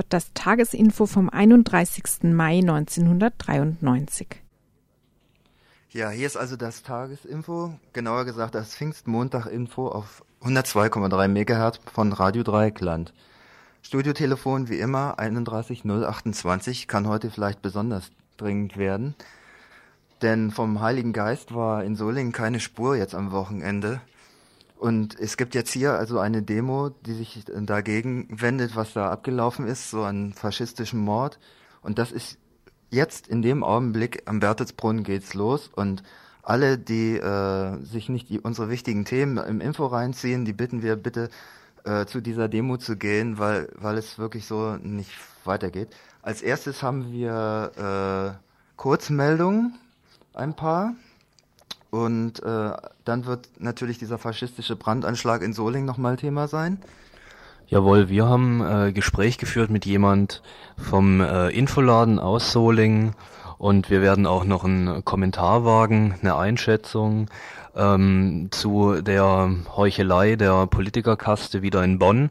Hört das Tagesinfo vom 31. Mai 1993. Ja, hier ist also das Tagesinfo, genauer gesagt das Pfingstmontag-Info auf 102,3 MHz von Radio Dreieckland. Studiotelefon wie immer 31028 kann heute vielleicht besonders dringend werden, denn vom Heiligen Geist war in Solingen keine Spur jetzt am Wochenende. Und es gibt jetzt hier also eine Demo, die sich dagegen wendet, was da abgelaufen ist, so ein faschistischen Mord. Und das ist jetzt in dem Augenblick am Bertelsbrunn geht's los und alle, die äh, sich nicht die, unsere wichtigen Themen im Info reinziehen, die bitten wir bitte äh, zu dieser Demo zu gehen, weil, weil es wirklich so nicht weitergeht. Als erstes haben wir äh, Kurzmeldungen, ein paar. Und äh, dann wird natürlich dieser faschistische Brandanschlag in Solingen nochmal Thema sein. Jawohl, wir haben äh, Gespräch geführt mit jemand vom äh, Infoladen aus Solingen und wir werden auch noch einen Kommentar wagen, eine Einschätzung ähm, zu der Heuchelei der Politikerkaste wieder in Bonn.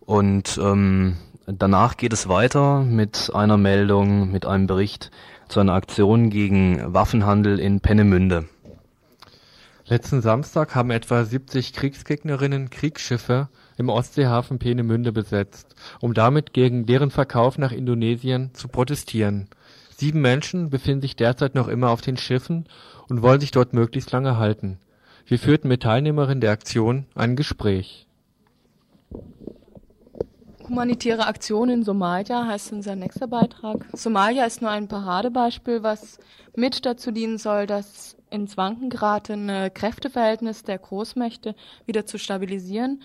Und ähm, danach geht es weiter mit einer Meldung, mit einem Bericht zu einer Aktion gegen Waffenhandel in Pennemünde. Letzten Samstag haben etwa 70 Kriegsgegnerinnen Kriegsschiffe im Ostseehafen Peenemünde besetzt, um damit gegen deren Verkauf nach Indonesien zu protestieren. Sieben Menschen befinden sich derzeit noch immer auf den Schiffen und wollen sich dort möglichst lange halten. Wir führten mit Teilnehmerinnen der Aktion ein Gespräch. Humanitäre Aktion in Somalia heißt unser nächster Beitrag. Somalia ist nur ein Paradebeispiel, was mit dazu dienen soll, das ins Wanken geratene Kräfteverhältnis der Großmächte wieder zu stabilisieren.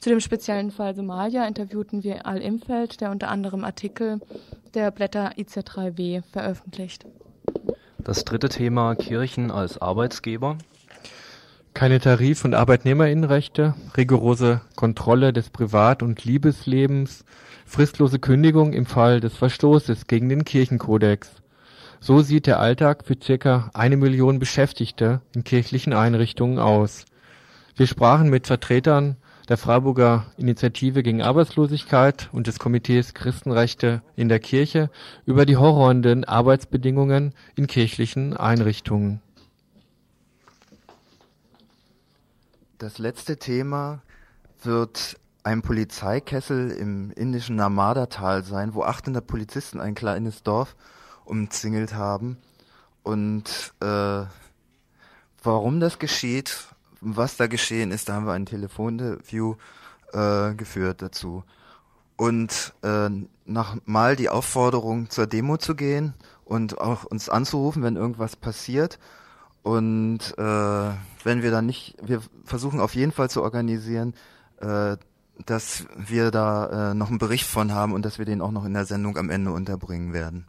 Zu dem speziellen Fall Somalia interviewten wir Al Imfeld, der unter anderem Artikel der Blätter IZ3W veröffentlicht. Das dritte Thema Kirchen als Arbeitsgeber. Keine Tarif- und Arbeitnehmerinnenrechte, rigorose Kontrolle des Privat- und Liebeslebens, fristlose Kündigung im Fall des Verstoßes gegen den Kirchenkodex. So sieht der Alltag für circa eine Million Beschäftigte in kirchlichen Einrichtungen aus. Wir sprachen mit Vertretern der Freiburger Initiative gegen Arbeitslosigkeit und des Komitees Christenrechte in der Kirche über die horrenden Arbeitsbedingungen in kirchlichen Einrichtungen. Das letzte Thema wird ein Polizeikessel im indischen Narmada-Tal sein, wo 800 Polizisten ein kleines Dorf umzingelt haben. Und äh, warum das geschieht, was da geschehen ist, da haben wir ein Telefoninterview äh, geführt dazu. Und äh, nochmal die Aufforderung zur Demo zu gehen und auch uns anzurufen, wenn irgendwas passiert. Und äh, wenn wir dann nicht, wir versuchen auf jeden Fall zu organisieren, äh, dass wir da äh, noch einen Bericht von haben und dass wir den auch noch in der Sendung am Ende unterbringen werden.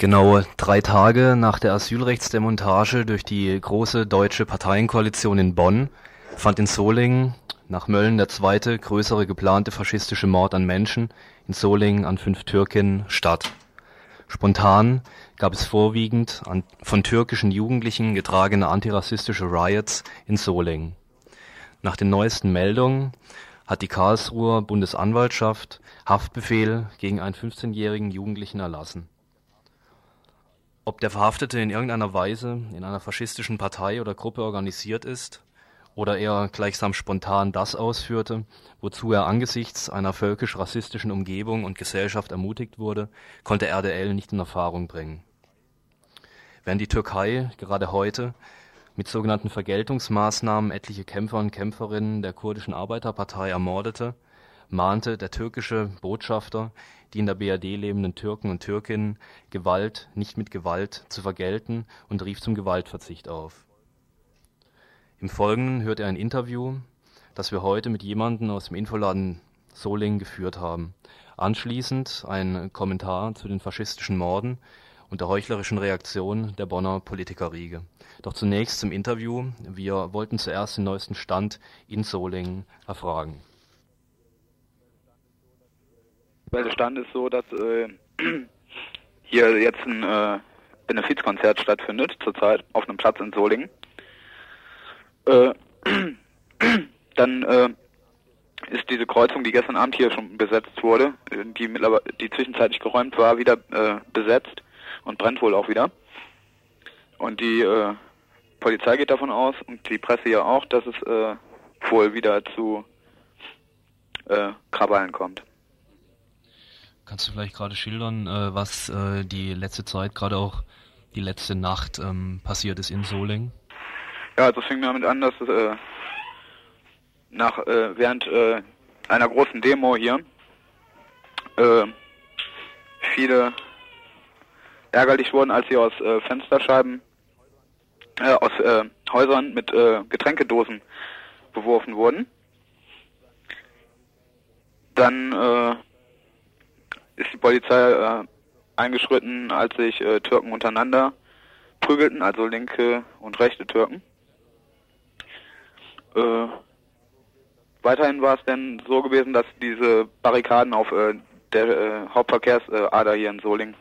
Genau drei Tage nach der Asylrechtsdemontage durch die große deutsche Parteienkoalition in Bonn fand in Solingen nach Mölln der zweite größere geplante faschistische Mord an Menschen in Solingen an fünf Türkinnen statt. Spontan gab es vorwiegend an, von türkischen Jugendlichen getragene antirassistische Riots in Solingen. Nach den neuesten Meldungen hat die Karlsruher Bundesanwaltschaft Haftbefehl gegen einen 15-jährigen Jugendlichen erlassen. Ob der Verhaftete in irgendeiner Weise in einer faschistischen Partei oder Gruppe organisiert ist oder er gleichsam spontan das ausführte, wozu er angesichts einer völkisch-rassistischen Umgebung und Gesellschaft ermutigt wurde, konnte RDL nicht in Erfahrung bringen. Während die Türkei gerade heute mit sogenannten Vergeltungsmaßnahmen etliche Kämpfer und Kämpferinnen der kurdischen Arbeiterpartei ermordete, mahnte der türkische Botschafter die in der BRD lebenden Türken und Türkinnen, Gewalt nicht mit Gewalt zu vergelten und rief zum Gewaltverzicht auf. Im Folgenden hört er ein Interview, das wir heute mit jemandem aus dem Infoladen Solingen geführt haben. Anschließend ein Kommentar zu den faschistischen Morden und der heuchlerischen Reaktion der Bonner Politikerriege. Doch zunächst zum Interview. Wir wollten zuerst den neuesten Stand in Solingen erfragen. Der Stand ist so, dass äh, hier jetzt ein äh, Benefizkonzert stattfindet, zurzeit auf einem Platz in Solingen. Äh, dann äh, ist diese Kreuzung, die gestern Abend hier schon besetzt wurde, die mittlerweile, die zwischenzeitlich geräumt war, wieder äh, besetzt und brennt wohl auch wieder. Und die äh, Polizei geht davon aus und die Presse ja auch, dass es äh, wohl wieder zu äh, Krawallen kommt. Kannst du vielleicht gerade schildern, äh, was äh, die letzte Zeit, gerade auch die letzte Nacht ähm, passiert ist in Solingen? Ja, es fing damit an, dass äh, nach äh, während äh, einer großen Demo hier äh, viele ärgerlich wurden, als sie aus Fensterscheiben aus Häusern mit Getränkedosen beworfen wurden. Dann ist die Polizei äh, eingeschritten, als sich äh, Türken untereinander prügelten, also linke und rechte Türken. Äh, weiterhin war es dann so gewesen, dass diese Barrikaden auf äh, der äh, Hauptverkehrsader hier in Solingen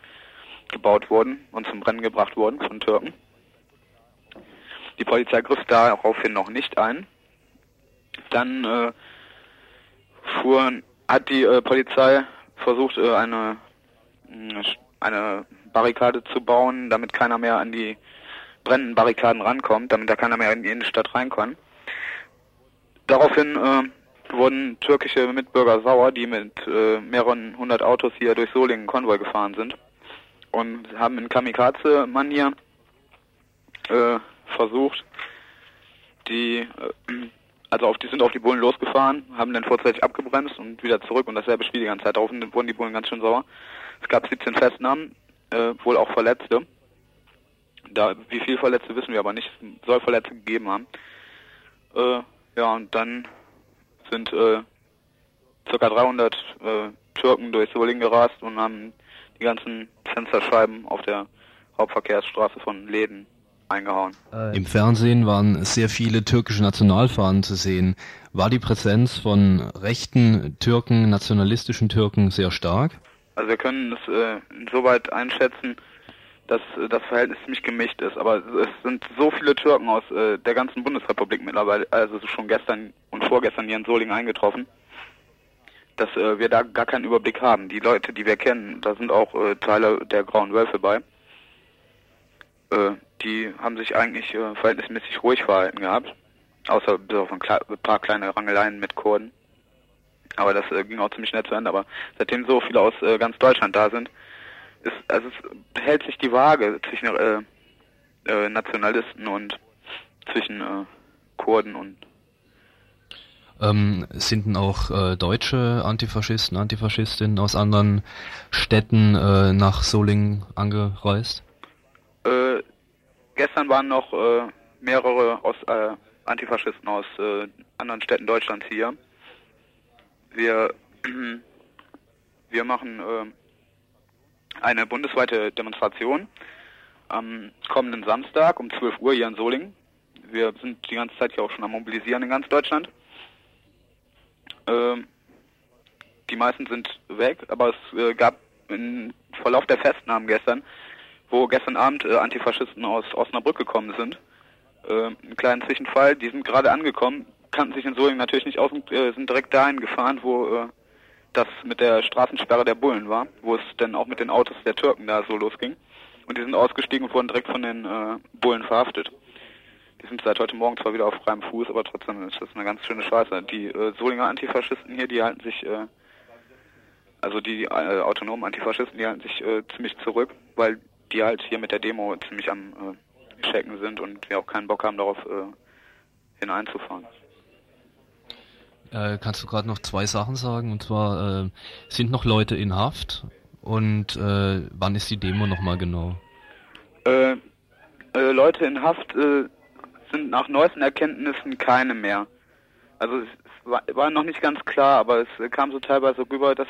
gebaut wurden und zum Brennen gebracht wurden von Türken. Die Polizei griff daraufhin noch nicht ein. Dann äh, fuhren, hat die äh, Polizei versucht, äh, eine, äh, eine Barrikade zu bauen, damit keiner mehr an die brennenden Barrikaden rankommt, damit da keiner mehr in die Innenstadt rein kann. Daraufhin äh, wurden türkische Mitbürger sauer, die mit äh, mehreren hundert Autos hier durch Solingen Konvoi gefahren sind und haben in Kamikaze-Manier äh, versucht, die, äh, also auf die sind auf die Bullen losgefahren, haben dann vorzeitig abgebremst und wieder zurück und dasselbe Spiel die ganze Zeit. Daraufhin wurden die Bullen ganz schön sauer. Es gab 17 Festnahmen, äh, wohl auch Verletzte. Da, wie viele Verletzte wissen wir aber nicht. Soll Verletzte gegeben haben. Äh, ja, und dann sind äh, ca. 300 äh, Türken durch Solingen gerast und haben die ganzen Fensterscheiben auf der Hauptverkehrsstraße von Läden eingehauen. Im Fernsehen waren sehr viele türkische Nationalfahnen zu sehen. War die Präsenz von rechten Türken, nationalistischen Türken sehr stark? Also wir können es äh, insoweit einschätzen, dass äh, das Verhältnis ziemlich gemischt ist. Aber es sind so viele Türken aus äh, der ganzen Bundesrepublik mittlerweile, also schon gestern und vorgestern hier in Solingen eingetroffen, dass äh, wir da gar keinen Überblick haben. Die Leute, die wir kennen, da sind auch äh, Teile der Grauen Wölfe bei. Äh, die haben sich eigentlich äh, verhältnismäßig ruhig verhalten gehabt. Außer bis auf ein, ein paar kleine Rangeleien mit Kurden. Aber das äh, ging auch ziemlich schnell zu Ende. Aber seitdem so viele aus äh, ganz Deutschland da sind, ist, also es hält sich die Waage zwischen äh, äh, Nationalisten und zwischen äh, Kurden und ähm, sind denn auch äh, deutsche Antifaschisten, Antifaschistinnen aus anderen Städten äh, nach Solingen angereist? Äh, gestern waren noch äh, mehrere aus, äh, Antifaschisten aus äh, anderen Städten Deutschlands hier. Wir, wir machen äh, eine bundesweite Demonstration am kommenden Samstag um 12 Uhr hier in Solingen. Wir sind die ganze Zeit hier auch schon am Mobilisieren in ganz Deutschland. Ähm, die meisten sind weg, aber es äh, gab im Verlauf der Festnahmen gestern, wo gestern Abend äh, Antifaschisten aus Osnabrück gekommen sind, äh, einen kleinen Zwischenfall. Die sind gerade angekommen, kannten sich in Solingen natürlich nicht aus und äh, sind direkt dahin gefahren, wo äh, das mit der Straßensperre der Bullen war, wo es dann auch mit den Autos der Türken da so losging. Und die sind ausgestiegen und wurden direkt von den äh, Bullen verhaftet. Die sind seit heute Morgen zwar wieder auf freiem Fuß, aber trotzdem ist das eine ganz schöne Scheiße. Die äh, Solinger Antifaschisten hier, die halten sich, äh, also die äh, autonomen Antifaschisten, die halten sich äh, ziemlich zurück, weil die halt hier mit der Demo ziemlich am äh, Checken sind und wir auch keinen Bock haben, darauf äh, hineinzufahren. Äh, kannst du gerade noch zwei Sachen sagen? Und zwar, äh, sind noch Leute in Haft? Und äh, wann ist die Demo nochmal genau? Äh, äh, Leute in Haft äh, sind nach neuesten Erkenntnissen keine mehr. Also es, war, war, noch nicht ganz klar, aber es kam so teilweise rüber, dass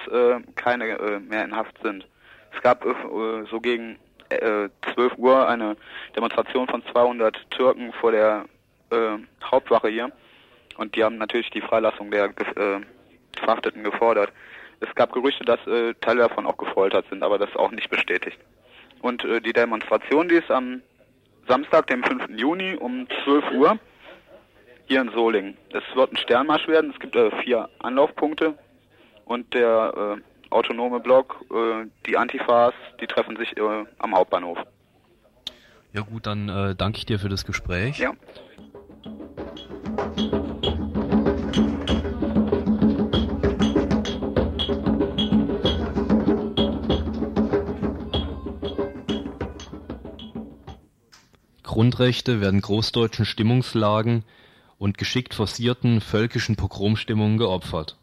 keine äh, mehr in Haft sind. Es gab äh, so gegen äh, 12 Uhr eine Demonstration von 200 Türken vor der äh, Hauptwache hier und die haben natürlich die Freilassung der äh, Verhafteten gefordert. Es gab Gerüchte, dass äh, Teile davon auch gefoltert sind, aber das ist auch nicht bestätigt. Und äh, die Demonstration, die ist am Samstag, dem 5. Juni um 12 Uhr hier in Solingen. Es wird ein Sternmarsch werden. Es gibt äh, vier Anlaufpunkte und der äh, autonome Block, äh, die Antifas, die treffen sich äh, am Hauptbahnhof. Ja gut, dann äh, danke ich dir für das Gespräch. Ja. Grundrechte werden großdeutschen Stimmungslagen und geschickt forcierten völkischen Pogromstimmungen geopfert.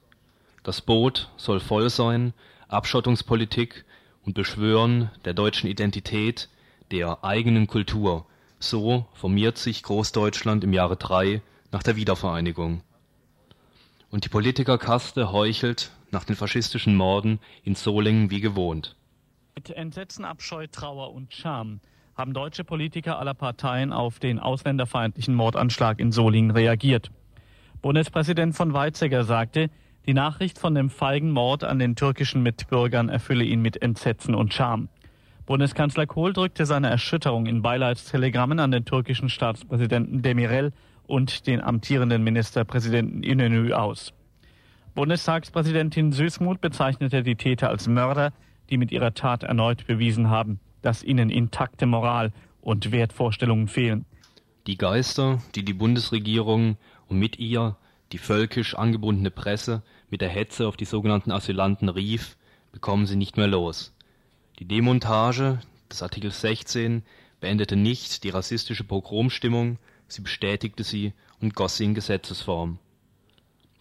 Das Boot soll voll sein, Abschottungspolitik und Beschwören der deutschen Identität, der eigenen Kultur. So formiert sich Großdeutschland im Jahre 3 nach der Wiedervereinigung. Und die Politikerkaste heuchelt nach den faschistischen Morden in Solingen wie gewohnt. Mit Entsetzen, Abscheu, Trauer und Scham haben deutsche Politiker aller Parteien auf den ausländerfeindlichen Mordanschlag in Solingen reagiert. Bundespräsident von Weizsäcker sagte, die Nachricht von dem feigen Mord an den türkischen Mitbürgern erfülle ihn mit Entsetzen und Scham. Bundeskanzler Kohl drückte seine Erschütterung in Beileidstelegrammen an den türkischen Staatspräsidenten Demirel und den amtierenden Ministerpräsidenten Inönü aus. Bundestagspräsidentin Süßmuth bezeichnete die Täter als Mörder, die mit ihrer Tat erneut bewiesen haben, dass ihnen intakte Moral und Wertvorstellungen fehlen. Die Geister, die die Bundesregierung und mit ihr die völkisch angebundene Presse mit der Hetze auf die sogenannten Asylanten rief, bekommen sie nicht mehr los. Die Demontage des Artikel 16 beendete nicht die rassistische Pogromstimmung, sie bestätigte sie und goss sie in Gesetzesform.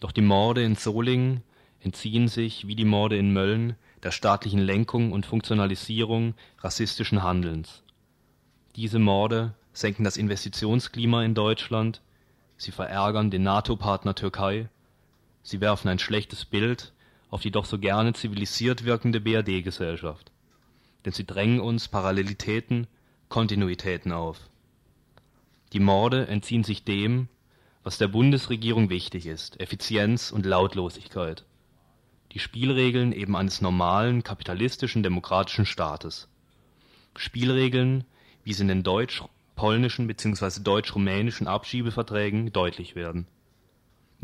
Doch die Morde in Solingen entziehen sich, wie die Morde in Mölln, der staatlichen Lenkung und Funktionalisierung rassistischen Handelns. Diese Morde senken das Investitionsklima in Deutschland, sie verärgern den NATO-Partner Türkei, sie werfen ein schlechtes Bild auf die doch so gerne zivilisiert wirkende BRD-Gesellschaft. Denn sie drängen uns Parallelitäten, Kontinuitäten auf. Die Morde entziehen sich dem, was der Bundesregierung wichtig ist, Effizienz und Lautlosigkeit die Spielregeln eben eines normalen kapitalistischen demokratischen Staates. Spielregeln, wie sie in den deutsch-polnischen bzw. deutsch-rumänischen Abschiebeverträgen deutlich werden.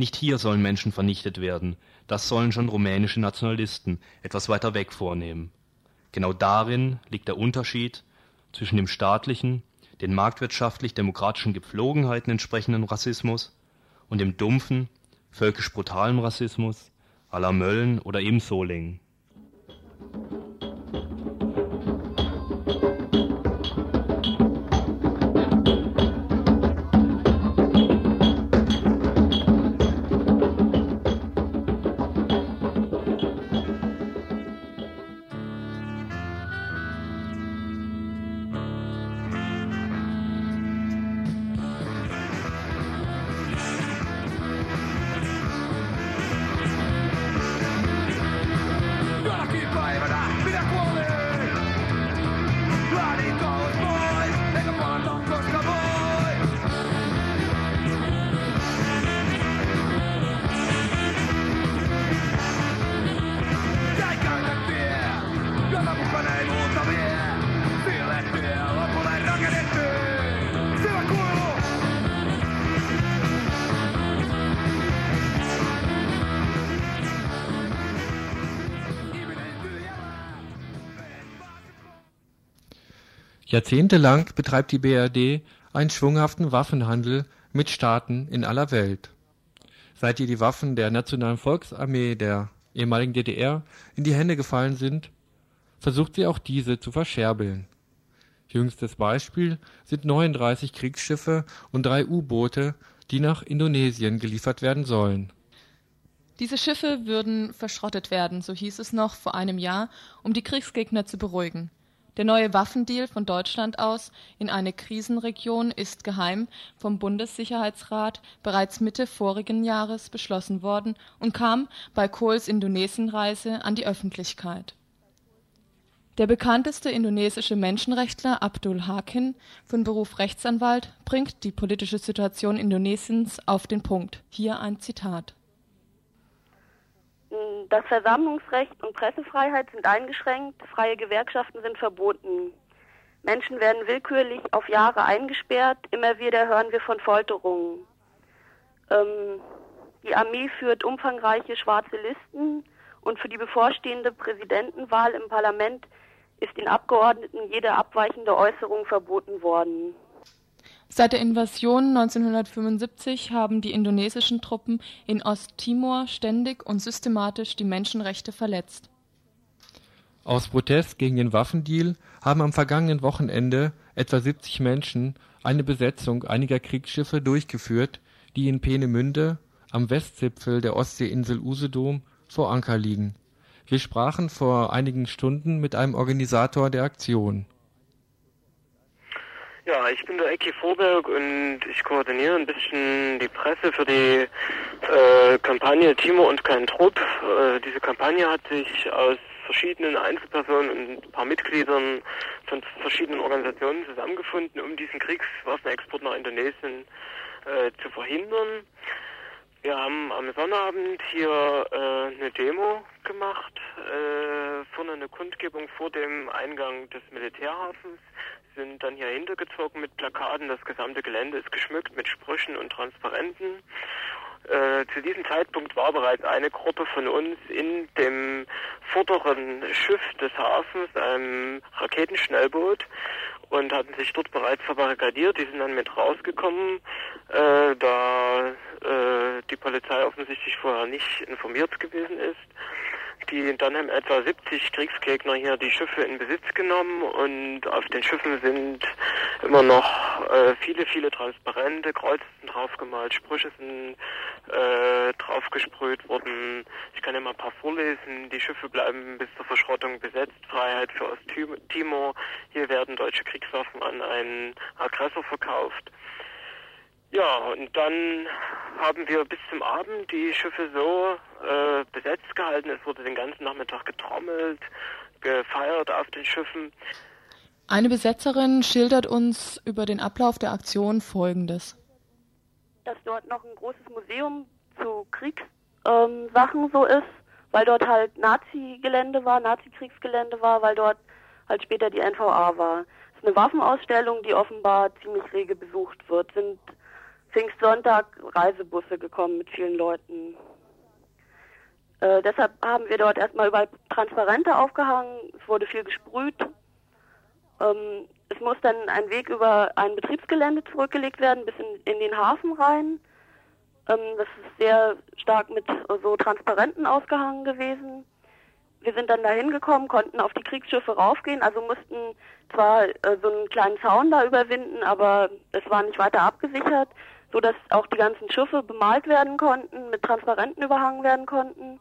Nicht hier sollen Menschen vernichtet werden, das sollen schon rumänische Nationalisten etwas weiter weg vornehmen. Genau darin liegt der Unterschied zwischen dem staatlichen, den marktwirtschaftlich-demokratischen Gepflogenheiten entsprechenden Rassismus und dem dumpfen, völkisch brutalen Rassismus, à la Mölln oder eben Solingen. Jahrzehntelang betreibt die BRD einen schwunghaften Waffenhandel mit Staaten in aller Welt. Seit ihr die Waffen der Nationalen Volksarmee der ehemaligen DDR in die Hände gefallen sind, versucht sie auch diese zu verscherbeln. Jüngstes Beispiel sind 39 Kriegsschiffe und drei U-Boote, die nach Indonesien geliefert werden sollen. Diese Schiffe würden verschrottet werden, so hieß es noch vor einem Jahr, um die Kriegsgegner zu beruhigen. Der neue Waffendeal von Deutschland aus in eine Krisenregion ist geheim vom Bundessicherheitsrat bereits Mitte vorigen Jahres beschlossen worden und kam bei Kohls Indonesienreise an die Öffentlichkeit. Der bekannteste indonesische Menschenrechtler Abdul Hakim, von Beruf Rechtsanwalt, bringt die politische Situation Indonesiens auf den Punkt. Hier ein Zitat. Das Versammlungsrecht und Pressefreiheit sind eingeschränkt, freie Gewerkschaften sind verboten. Menschen werden willkürlich auf Jahre eingesperrt, immer wieder hören wir von Folterungen. Ähm, die Armee führt umfangreiche schwarze Listen und für die bevorstehende Präsidentenwahl im Parlament ist den Abgeordneten jede abweichende Äußerung verboten worden. Seit der Invasion 1975 haben die indonesischen Truppen in Osttimor ständig und systematisch die Menschenrechte verletzt. Aus Protest gegen den Waffendeal haben am vergangenen Wochenende etwa 70 Menschen eine Besetzung einiger Kriegsschiffe durchgeführt, die in Peenemünde am Westzipfel der Ostseeinsel Usedom vor Anker liegen wir sprachen vor einigen Stunden mit einem Organisator der Aktion. Ja, ich bin der Ecki Vorberg und ich koordiniere ein bisschen die Presse für die äh, Kampagne Timo und kein Trupp. Äh, diese Kampagne hat sich aus verschiedenen Einzelpersonen und ein paar Mitgliedern von verschiedenen Organisationen zusammengefunden, um diesen Kriegswaffenexport nach Indonesien äh, zu verhindern. Wir haben am Sonnabend hier äh, eine Demo gemacht, äh, vorne eine Kundgebung vor dem Eingang des Militärhafens, sind dann hier hintergezogen mit Plakaten, das gesamte Gelände ist geschmückt mit Sprüchen und Transparenten. Äh, zu diesem Zeitpunkt war bereits eine Gruppe von uns in dem vorderen Schiff des Hafens, einem Raketenschnellboot, und hatten sich dort bereits verbarrikadiert. Die sind dann mit rausgekommen, äh, da äh, die Polizei offensichtlich vorher nicht informiert gewesen ist. Die dann haben etwa 70 Kriegsgegner hier die Schiffe in Besitz genommen und auf den Schiffen sind immer noch äh, viele, viele Transparente, Kreuze sind draufgemalt, Sprüche sind äh, draufgesprüht worden. Ich kann ja mal ein paar vorlesen. Die Schiffe bleiben bis zur Verschrottung besetzt. Freiheit für Osttimor. Hier werden deutsche Kriegswaffen an einen Aggressor verkauft. Ja, und dann haben wir bis zum Abend die Schiffe so äh, besetzt gehalten. Es wurde den ganzen Nachmittag getrommelt, gefeiert auf den Schiffen. Eine Besetzerin schildert uns über den Ablauf der Aktion Folgendes. Dass dort noch ein großes Museum zu Kriegssachen ähm, so ist, weil dort halt Nazi-Gelände war, Nazi-Kriegsgelände war, weil dort halt später die NVA war. Es ist eine Waffenausstellung, die offenbar ziemlich rege besucht wird. Sind Pfingstsonntag Reisebusse gekommen mit vielen Leuten. Äh, deshalb haben wir dort erstmal überall Transparente aufgehangen. Es wurde viel gesprüht. Ähm, es muss dann ein Weg über ein Betriebsgelände zurückgelegt werden, bis in, in den Hafen rein. Ähm, das ist sehr stark mit so Transparenten ausgehangen gewesen. Wir sind dann da hingekommen, konnten auf die Kriegsschiffe raufgehen, also mussten zwar äh, so einen kleinen Zaun da überwinden, aber es war nicht weiter abgesichert so dass auch die ganzen Schiffe bemalt werden konnten, mit Transparenten überhangen werden konnten.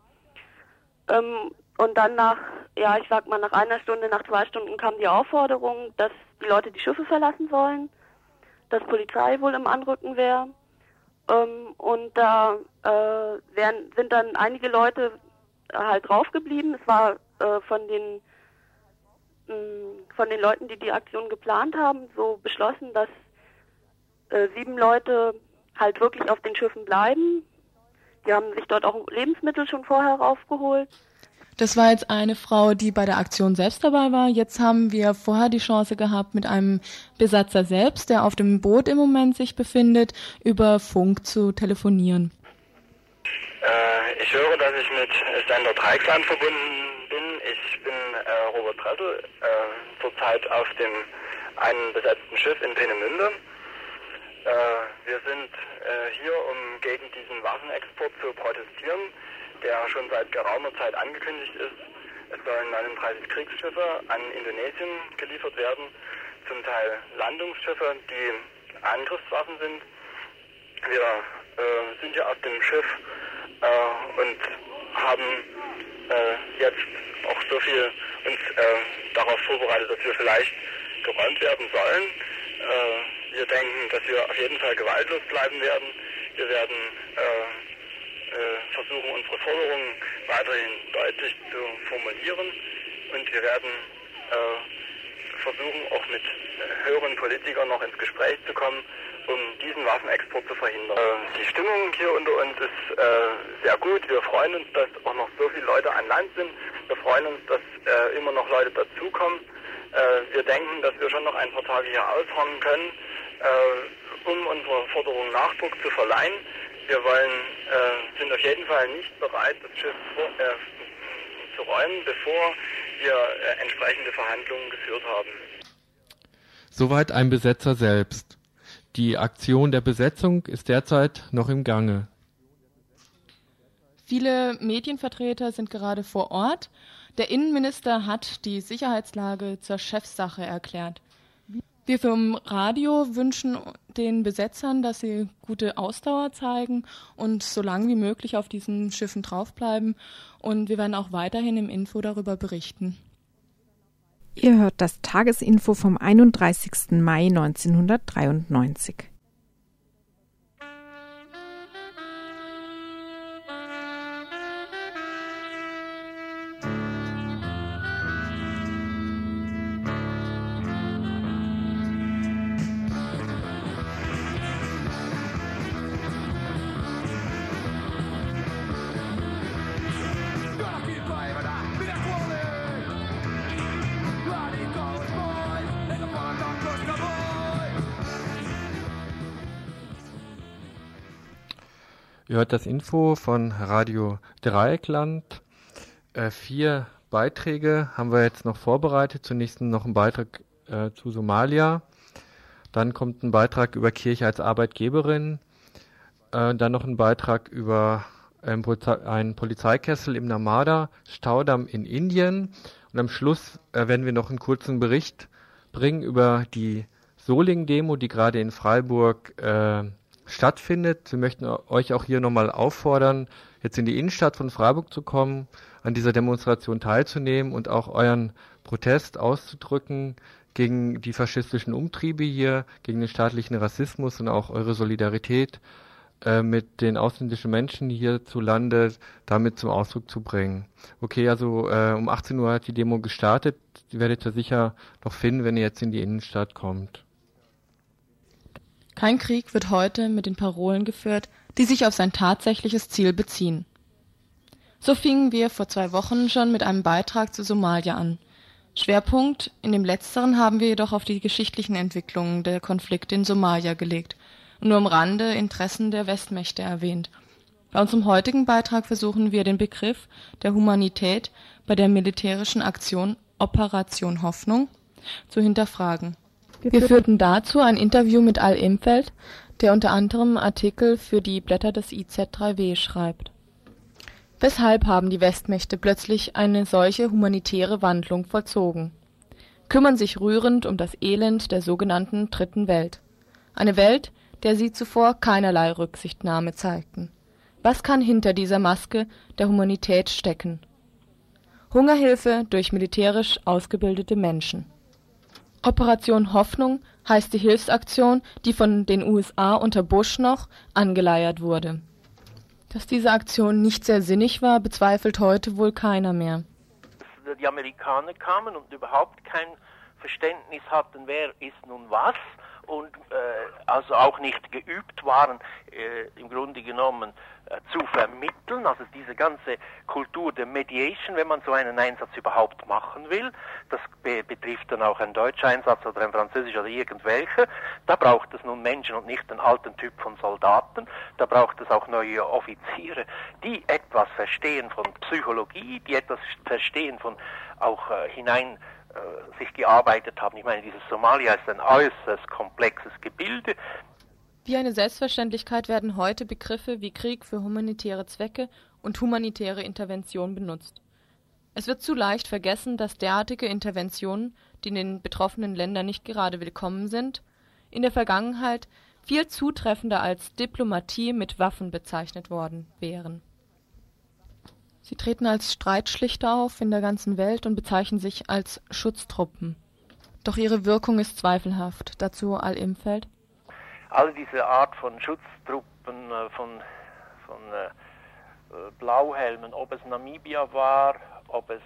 Ähm, und dann nach, ja, ich sag mal, nach einer Stunde, nach zwei Stunden kam die Aufforderung, dass die Leute die Schiffe verlassen sollen, dass Polizei wohl im Anrücken wäre. Ähm, und da äh, wären, sind dann einige Leute halt draufgeblieben. Es war äh, von den mh, mm, von den Leuten, die die Aktion geplant haben, so beschlossen, dass äh, sieben Leute halt wirklich auf den Schiffen bleiben. Die haben sich dort auch Lebensmittel schon vorher raufgeholt. Das war jetzt eine Frau, die bei der Aktion selbst dabei war. Jetzt haben wir vorher die Chance gehabt, mit einem Besatzer selbst, der auf dem Boot im Moment sich befindet, über Funk zu telefonieren. Äh, ich höre, dass ich mit Sender Dreikland verbunden bin. Ich bin äh, Robert Brettel, äh, zurzeit auf dem einen besetzten Schiff in Peenemünde. Äh, wir sind äh, hier, um gegen diesen Waffenexport zu protestieren, der schon seit geraumer Zeit angekündigt ist. Es sollen 39 Kriegsschiffe an Indonesien geliefert werden, zum Teil Landungsschiffe, die Angriffswaffen sind. Wir äh, sind hier auf dem Schiff äh, und haben äh, jetzt auch so viel uns äh, darauf vorbereitet, dass wir vielleicht geräumt werden sollen. Äh, wir denken, dass wir auf jeden Fall gewaltlos bleiben werden. Wir werden äh, äh, versuchen, unsere Forderungen weiterhin deutlich zu formulieren und wir werden äh, versuchen, auch mit höheren Politikern noch ins Gespräch zu kommen, um diesen Waffenexport zu verhindern. Äh, die Stimmung hier unter uns ist äh, sehr gut. Wir freuen uns, dass auch noch so viele Leute an Land sind. Wir freuen uns, dass äh, immer noch Leute dazukommen. Äh, wir denken, dass wir schon noch ein paar Tage hier ausharren können, äh, um unserer Forderung Nachdruck zu verleihen. Wir wollen, äh, sind auf jeden Fall nicht bereit, das Schiff vor, zu räumen, bevor wir entsprechende Verhandlungen geführt haben. Soweit ein Besetzer selbst. Die Aktion der Besetzung ist derzeit noch im Gange. Viele Medienvertreter sind gerade vor Ort. Der Innenminister hat die Sicherheitslage zur Chefsache erklärt. Wir vom Radio wünschen den Besetzern, dass sie gute Ausdauer zeigen und so lange wie möglich auf diesen Schiffen draufbleiben. Und wir werden auch weiterhin im Info darüber berichten. Ihr hört das Tagesinfo vom 31. Mai 1993. hört das Info von Radio Dreieckland. Äh, vier Beiträge haben wir jetzt noch vorbereitet. Zunächst noch ein Beitrag äh, zu Somalia. Dann kommt ein Beitrag über Kirche als Arbeitgeberin. Äh, dann noch ein Beitrag über einen, Polizei einen Polizeikessel im Namada, Staudamm in Indien. Und am Schluss äh, werden wir noch einen kurzen Bericht bringen über die Soling-Demo, die gerade in Freiburg äh, stattfindet. Wir möchten euch auch hier nochmal auffordern, jetzt in die Innenstadt von Freiburg zu kommen, an dieser Demonstration teilzunehmen und auch euren Protest auszudrücken gegen die faschistischen Umtriebe hier, gegen den staatlichen Rassismus und auch eure Solidarität äh, mit den ausländischen Menschen hierzulande damit zum Ausdruck zu bringen. Okay, also äh, um 18 Uhr hat die Demo gestartet. Die werdet ihr sicher noch finden, wenn ihr jetzt in die Innenstadt kommt. Kein Krieg wird heute mit den Parolen geführt, die sich auf sein tatsächliches Ziel beziehen. So fingen wir vor zwei Wochen schon mit einem Beitrag zu Somalia an. Schwerpunkt in dem letzteren haben wir jedoch auf die geschichtlichen Entwicklungen der Konflikte in Somalia gelegt und nur am Rande Interessen der Westmächte erwähnt. Bei unserem heutigen Beitrag versuchen wir den Begriff der Humanität bei der militärischen Aktion Operation Hoffnung zu hinterfragen. Wir führten dazu ein Interview mit Al Imfeld, der unter anderem Artikel für die Blätter des IZ3W schreibt. Weshalb haben die Westmächte plötzlich eine solche humanitäre Wandlung vollzogen? Kümmern sich rührend um das Elend der sogenannten Dritten Welt. Eine Welt, der sie zuvor keinerlei Rücksichtnahme zeigten. Was kann hinter dieser Maske der Humanität stecken? Hungerhilfe durch militärisch ausgebildete Menschen Operation Hoffnung heißt die Hilfsaktion, die von den USA unter Bush noch angeleiert wurde. Dass diese Aktion nicht sehr sinnig war, bezweifelt heute wohl keiner mehr. Die Amerikaner kamen und überhaupt kein Verständnis hatten, wer ist nun was und äh, also auch nicht geübt waren, äh, im Grunde genommen zu vermitteln, also diese ganze Kultur der Mediation, wenn man so einen Einsatz überhaupt machen will, das be betrifft dann auch einen deutschen Einsatz oder einen französischen oder irgendwelcher, da braucht es nun Menschen und nicht den alten Typ von Soldaten, da braucht es auch neue Offiziere, die etwas verstehen von Psychologie, die etwas verstehen von auch äh, hinein äh, sich gearbeitet haben. Ich meine, dieses Somalia ist ein äußerst komplexes Gebilde. Wie eine Selbstverständlichkeit werden heute Begriffe wie Krieg für humanitäre Zwecke und humanitäre Intervention benutzt. Es wird zu leicht vergessen, dass derartige Interventionen, die in den betroffenen Ländern nicht gerade willkommen sind, in der Vergangenheit viel zutreffender als Diplomatie mit Waffen bezeichnet worden wären Sie treten als Streitschlichter auf in der ganzen Welt und bezeichnen sich als Schutztruppen. Doch ihre Wirkung ist zweifelhaft. Dazu Al-Imfeld. All diese Art von Schutztruppen, äh, von, von äh, äh, Blauhelmen, ob es Namibia war, ob es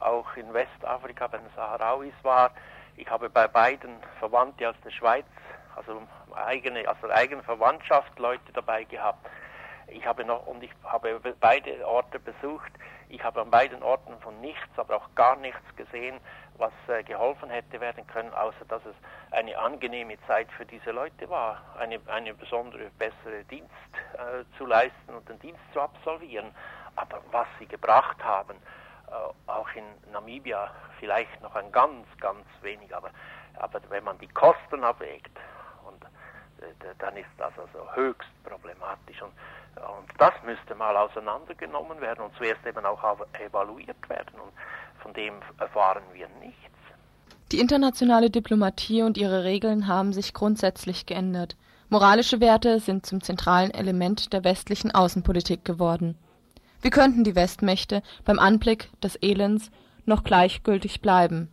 auch in Westafrika bei den Saharauis war. Ich habe bei beiden Verwandte aus der Schweiz, also eigene, also eigene Verwandtschaft Leute dabei gehabt. Ich habe noch und ich habe beide Orte besucht. Ich habe an beiden Orten von nichts, aber auch gar nichts gesehen, was äh, geholfen hätte werden können, außer dass es eine angenehme Zeit für diese Leute war, eine, eine besondere, bessere Dienst äh, zu leisten und den Dienst zu absolvieren. Aber was sie gebracht haben, äh, auch in Namibia vielleicht noch ein ganz, ganz wenig, aber, aber wenn man die Kosten abwägt, dann ist das also höchst problematisch. Und, und das müsste mal auseinandergenommen werden und zuerst eben auch evaluiert werden. Und von dem erfahren wir nichts. Die internationale Diplomatie und ihre Regeln haben sich grundsätzlich geändert. Moralische Werte sind zum zentralen Element der westlichen Außenpolitik geworden. Wie könnten die Westmächte beim Anblick des Elends noch gleichgültig bleiben?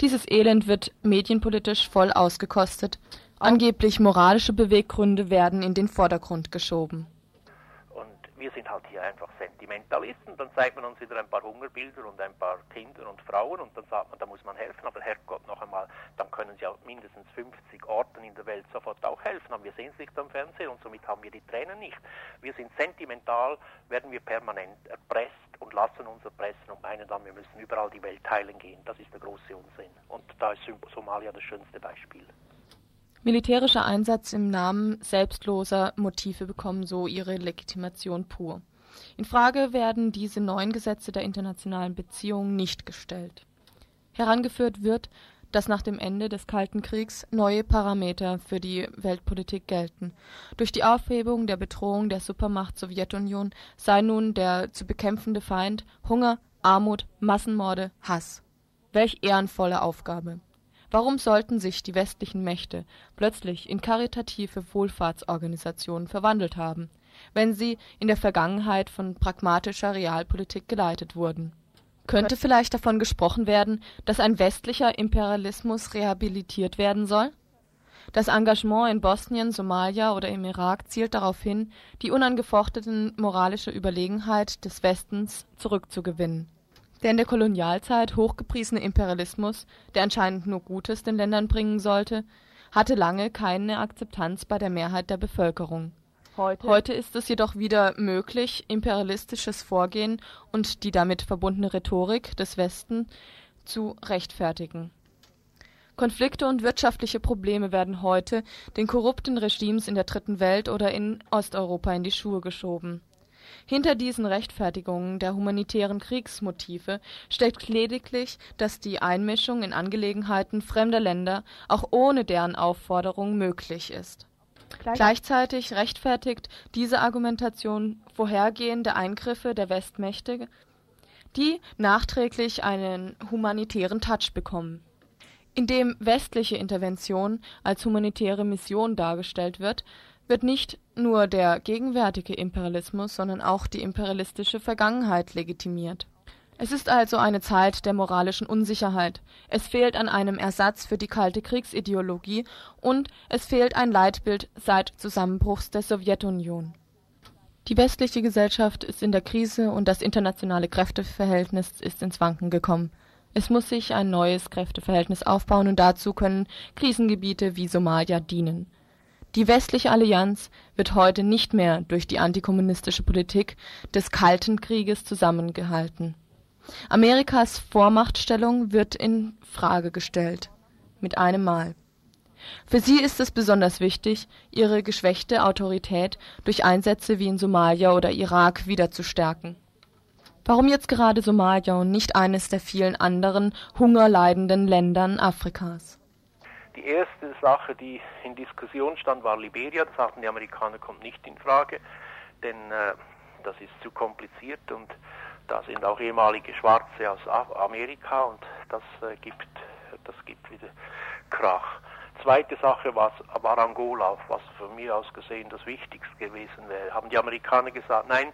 Dieses Elend wird medienpolitisch voll ausgekostet. Angeblich moralische Beweggründe werden in den Vordergrund geschoben wir sind halt hier einfach Sentimentalisten. Dann zeigt man uns wieder ein paar Hungerbilder und ein paar Kinder und Frauen und dann sagt man, da muss man helfen. Aber Herrgott, noch einmal, dann können sie auch mindestens 50 Orten in der Welt sofort auch helfen. Aber wir sehen es nicht am Fernsehen und somit haben wir die Tränen nicht. Wir sind sentimental, werden wir permanent erpresst und lassen uns erpressen und meinen dann, wir müssen überall die Welt teilen gehen. Das ist der große Unsinn. Und da ist Somalia das schönste Beispiel. Militärischer Einsatz im Namen selbstloser Motive bekommen so ihre Legitimation pur. In Frage werden diese neuen Gesetze der internationalen Beziehungen nicht gestellt. Herangeführt wird, dass nach dem Ende des Kalten Kriegs neue Parameter für die Weltpolitik gelten. Durch die Aufhebung der Bedrohung der Supermacht Sowjetunion sei nun der zu bekämpfende Feind Hunger, Armut, Massenmorde, Hass. Welch ehrenvolle Aufgabe. Warum sollten sich die westlichen Mächte plötzlich in karitative Wohlfahrtsorganisationen verwandelt haben, wenn sie in der Vergangenheit von pragmatischer Realpolitik geleitet wurden? Könnte vielleicht davon gesprochen werden, dass ein westlicher Imperialismus rehabilitiert werden soll? Das Engagement in Bosnien, Somalia oder im Irak zielt darauf hin, die unangefochtene moralische Überlegenheit des Westens zurückzugewinnen der in der Kolonialzeit hochgepriesene Imperialismus, der anscheinend nur Gutes den Ländern bringen sollte, hatte lange keine Akzeptanz bei der Mehrheit der Bevölkerung. Heute, Heute ist es jedoch wieder möglich, imperialistisches Vorgehen und die damit verbundene Rhetorik des Westen zu rechtfertigen. Konflikte und wirtschaftliche Probleme werden heute den korrupten Regimes in der Dritten Welt oder in Osteuropa in die Schuhe geschoben hinter diesen Rechtfertigungen der humanitären Kriegsmotive steckt lediglich, dass die Einmischung in Angelegenheiten fremder Länder auch ohne deren Aufforderung möglich ist. Gleichzeitig rechtfertigt diese Argumentation vorhergehende Eingriffe der Westmächte, die nachträglich einen humanitären Touch bekommen. Indem westliche Intervention als humanitäre Mission dargestellt wird wird nicht nur der gegenwärtige Imperialismus, sondern auch die imperialistische Vergangenheit legitimiert. Es ist also eine Zeit der moralischen Unsicherheit. Es fehlt an einem Ersatz für die kalte Kriegsideologie und es fehlt ein Leitbild seit Zusammenbruchs der Sowjetunion. Die westliche Gesellschaft ist in der Krise und das internationale Kräfteverhältnis ist ins Wanken gekommen. Es muss sich ein neues Kräfteverhältnis aufbauen und dazu können Krisengebiete wie Somalia dienen. Die Westliche Allianz wird heute nicht mehr durch die antikommunistische Politik des Kalten Krieges zusammengehalten. Amerikas Vormachtstellung wird in Frage gestellt. Mit einem Mal. Für sie ist es besonders wichtig, ihre geschwächte Autorität durch Einsätze wie in Somalia oder Irak wieder zu stärken. Warum jetzt gerade Somalia und nicht eines der vielen anderen hungerleidenden Ländern Afrikas? Die erste Sache, die in Diskussion stand, war Liberia. Das sagten die Amerikaner, kommt nicht in Frage, denn äh, das ist zu kompliziert und da sind auch ehemalige Schwarze aus Amerika und das äh, gibt das gibt wieder Krach. Zweite Sache war, war Angola, was von mir aus gesehen das Wichtigste gewesen wäre. Haben die Amerikaner gesagt, nein,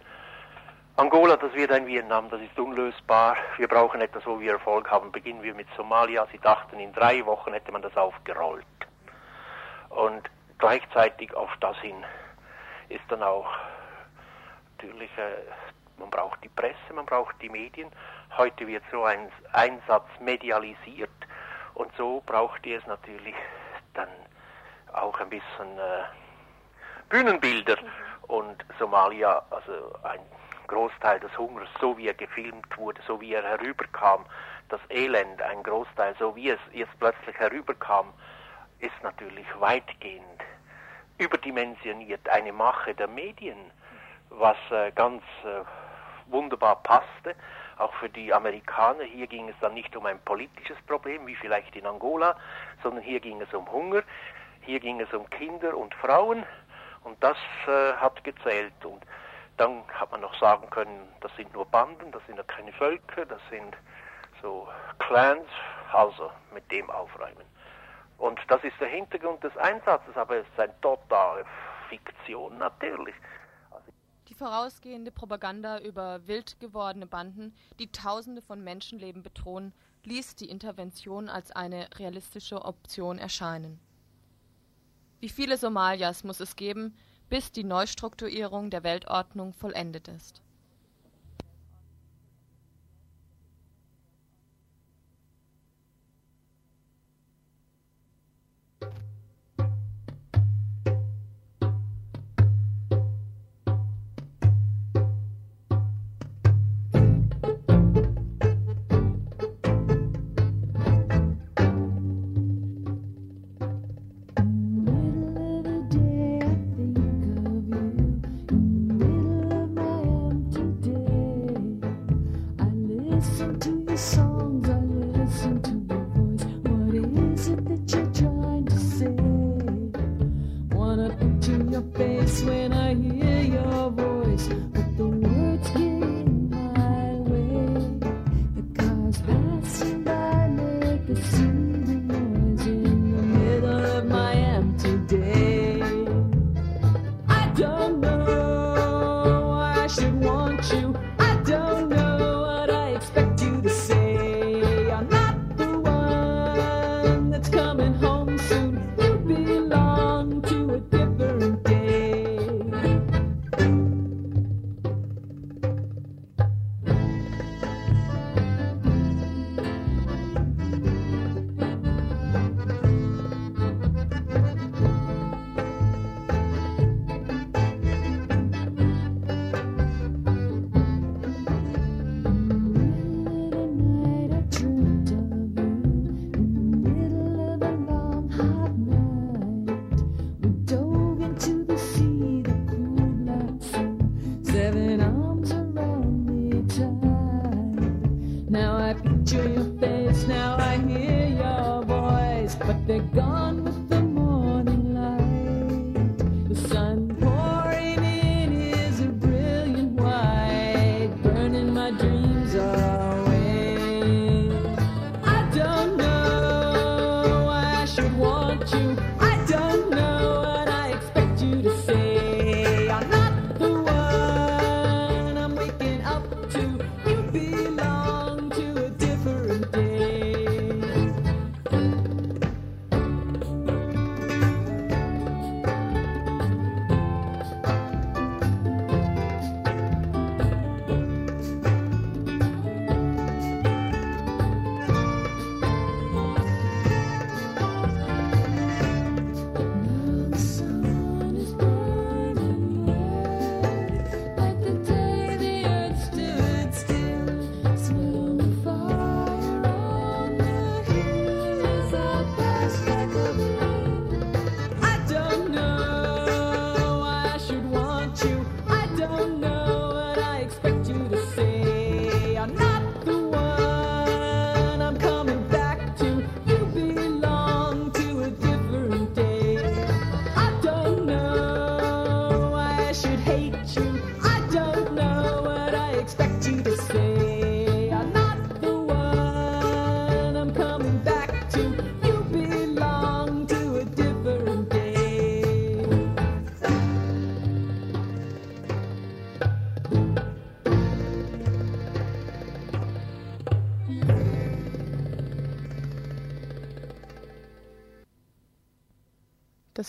Angola, das wird ein Vietnam, das ist unlösbar. Wir brauchen etwas, wo wir Erfolg haben. Beginnen wir mit Somalia. Sie dachten, in drei Wochen hätte man das aufgerollt. Und gleichzeitig auf das hin ist dann auch natürlich, äh, man braucht die Presse, man braucht die Medien. Heute wird so ein Einsatz medialisiert und so braucht ihr es natürlich dann auch ein bisschen äh, Bühnenbilder. Und Somalia, also ein Großteil des Hungers, so wie er gefilmt wurde, so wie er herüberkam, das Elend, ein Großteil, so wie es jetzt plötzlich herüberkam, ist natürlich weitgehend überdimensioniert eine Mache der Medien, was äh, ganz äh, wunderbar passte, auch für die Amerikaner. Hier ging es dann nicht um ein politisches Problem, wie vielleicht in Angola, sondern hier ging es um Hunger, hier ging es um Kinder und Frauen und das äh, hat gezählt. Und dann hat man noch sagen können, das sind nur Banden, das sind ja keine Völker, das sind so Clans, also mit dem aufräumen. Und das ist der Hintergrund des Einsatzes, aber es ist eine totale Fiktion natürlich. Die vorausgehende Propaganda über wild gewordene Banden, die Tausende von Menschenleben bedrohen, ließ die Intervention als eine realistische Option erscheinen. Wie viele Somalias muss es geben, bis die Neustrukturierung der Weltordnung vollendet ist.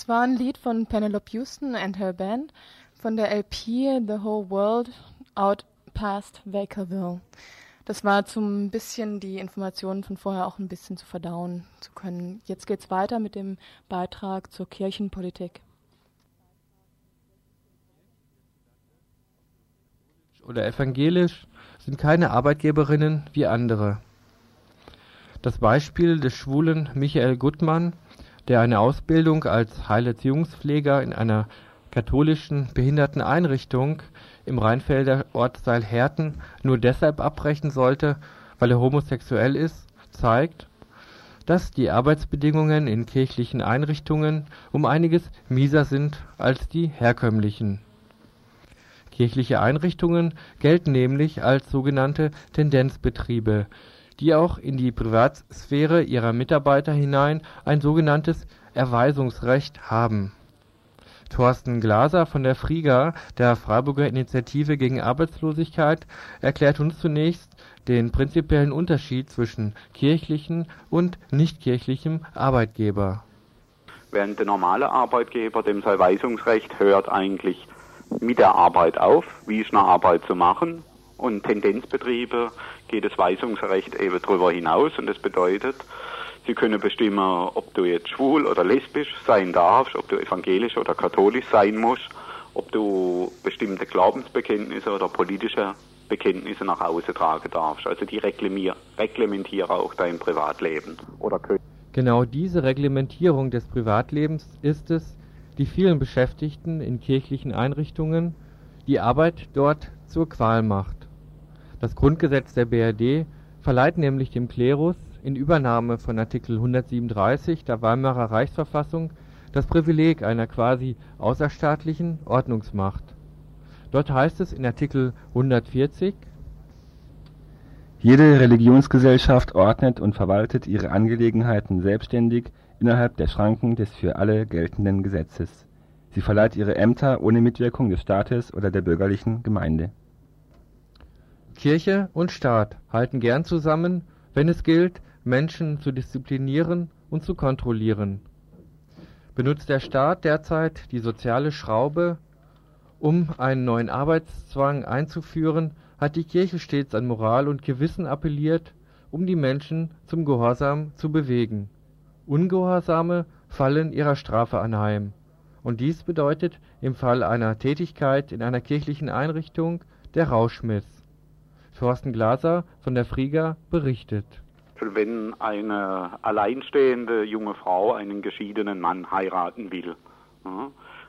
Das war ein Lied von Penelope Houston and her band von der LP The Whole World Out Past Vacaville. Das war zum bisschen die Informationen von vorher auch ein bisschen zu verdauen zu können. Jetzt geht's weiter mit dem Beitrag zur Kirchenpolitik. Oder evangelisch sind keine Arbeitgeberinnen wie andere. Das Beispiel des schwulen Michael Gutmann der eine Ausbildung als Heilerziehungspfleger in einer katholischen Behinderteneinrichtung im Rheinfelder Ort Seilherten nur deshalb abbrechen sollte, weil er homosexuell ist, zeigt, dass die Arbeitsbedingungen in kirchlichen Einrichtungen um einiges mieser sind als die herkömmlichen. Kirchliche Einrichtungen gelten nämlich als sogenannte Tendenzbetriebe die auch in die Privatsphäre ihrer Mitarbeiter hinein ein sogenanntes Erweisungsrecht haben. Thorsten Glaser von der FRIGA, der Freiburger Initiative gegen Arbeitslosigkeit, erklärt uns zunächst den prinzipiellen Unterschied zwischen kirchlichen und nichtkirchlichem Arbeitgeber. Während der normale Arbeitgeber, dem sein Weisungsrecht hört eigentlich mit der Arbeit auf, wie ist eine Arbeit zu machen, und Tendenzbetriebe geht das Weisungsrecht eben darüber hinaus und das bedeutet, sie können bestimmen, ob du jetzt schwul oder lesbisch sein darfst, ob du evangelisch oder katholisch sein musst, ob du bestimmte Glaubensbekenntnisse oder politische Bekenntnisse nach Hause tragen darfst. Also die reglementieren auch dein Privatleben oder können. Genau diese Reglementierung des Privatlebens ist es, die vielen Beschäftigten in kirchlichen Einrichtungen die Arbeit dort zur Qual macht. Das Grundgesetz der BRD verleiht nämlich dem Klerus in Übernahme von Artikel 137 der Weimarer Reichsverfassung das Privileg einer quasi außerstaatlichen Ordnungsmacht. Dort heißt es in Artikel 140 Jede Religionsgesellschaft ordnet und verwaltet ihre Angelegenheiten selbstständig innerhalb der Schranken des für alle geltenden Gesetzes. Sie verleiht ihre Ämter ohne Mitwirkung des Staates oder der bürgerlichen Gemeinde Kirche und Staat halten gern zusammen, wenn es gilt, Menschen zu disziplinieren und zu kontrollieren. Benutzt der Staat derzeit die soziale Schraube, um einen neuen Arbeitszwang einzuführen, hat die Kirche stets an Moral und Gewissen appelliert, um die Menschen zum Gehorsam zu bewegen. Ungehorsame fallen ihrer Strafe anheim. Und dies bedeutet im Fall einer Tätigkeit in einer kirchlichen Einrichtung der Rauschmiss Thorsten Glaser von der Friga berichtet. Wenn eine alleinstehende junge Frau einen geschiedenen Mann heiraten will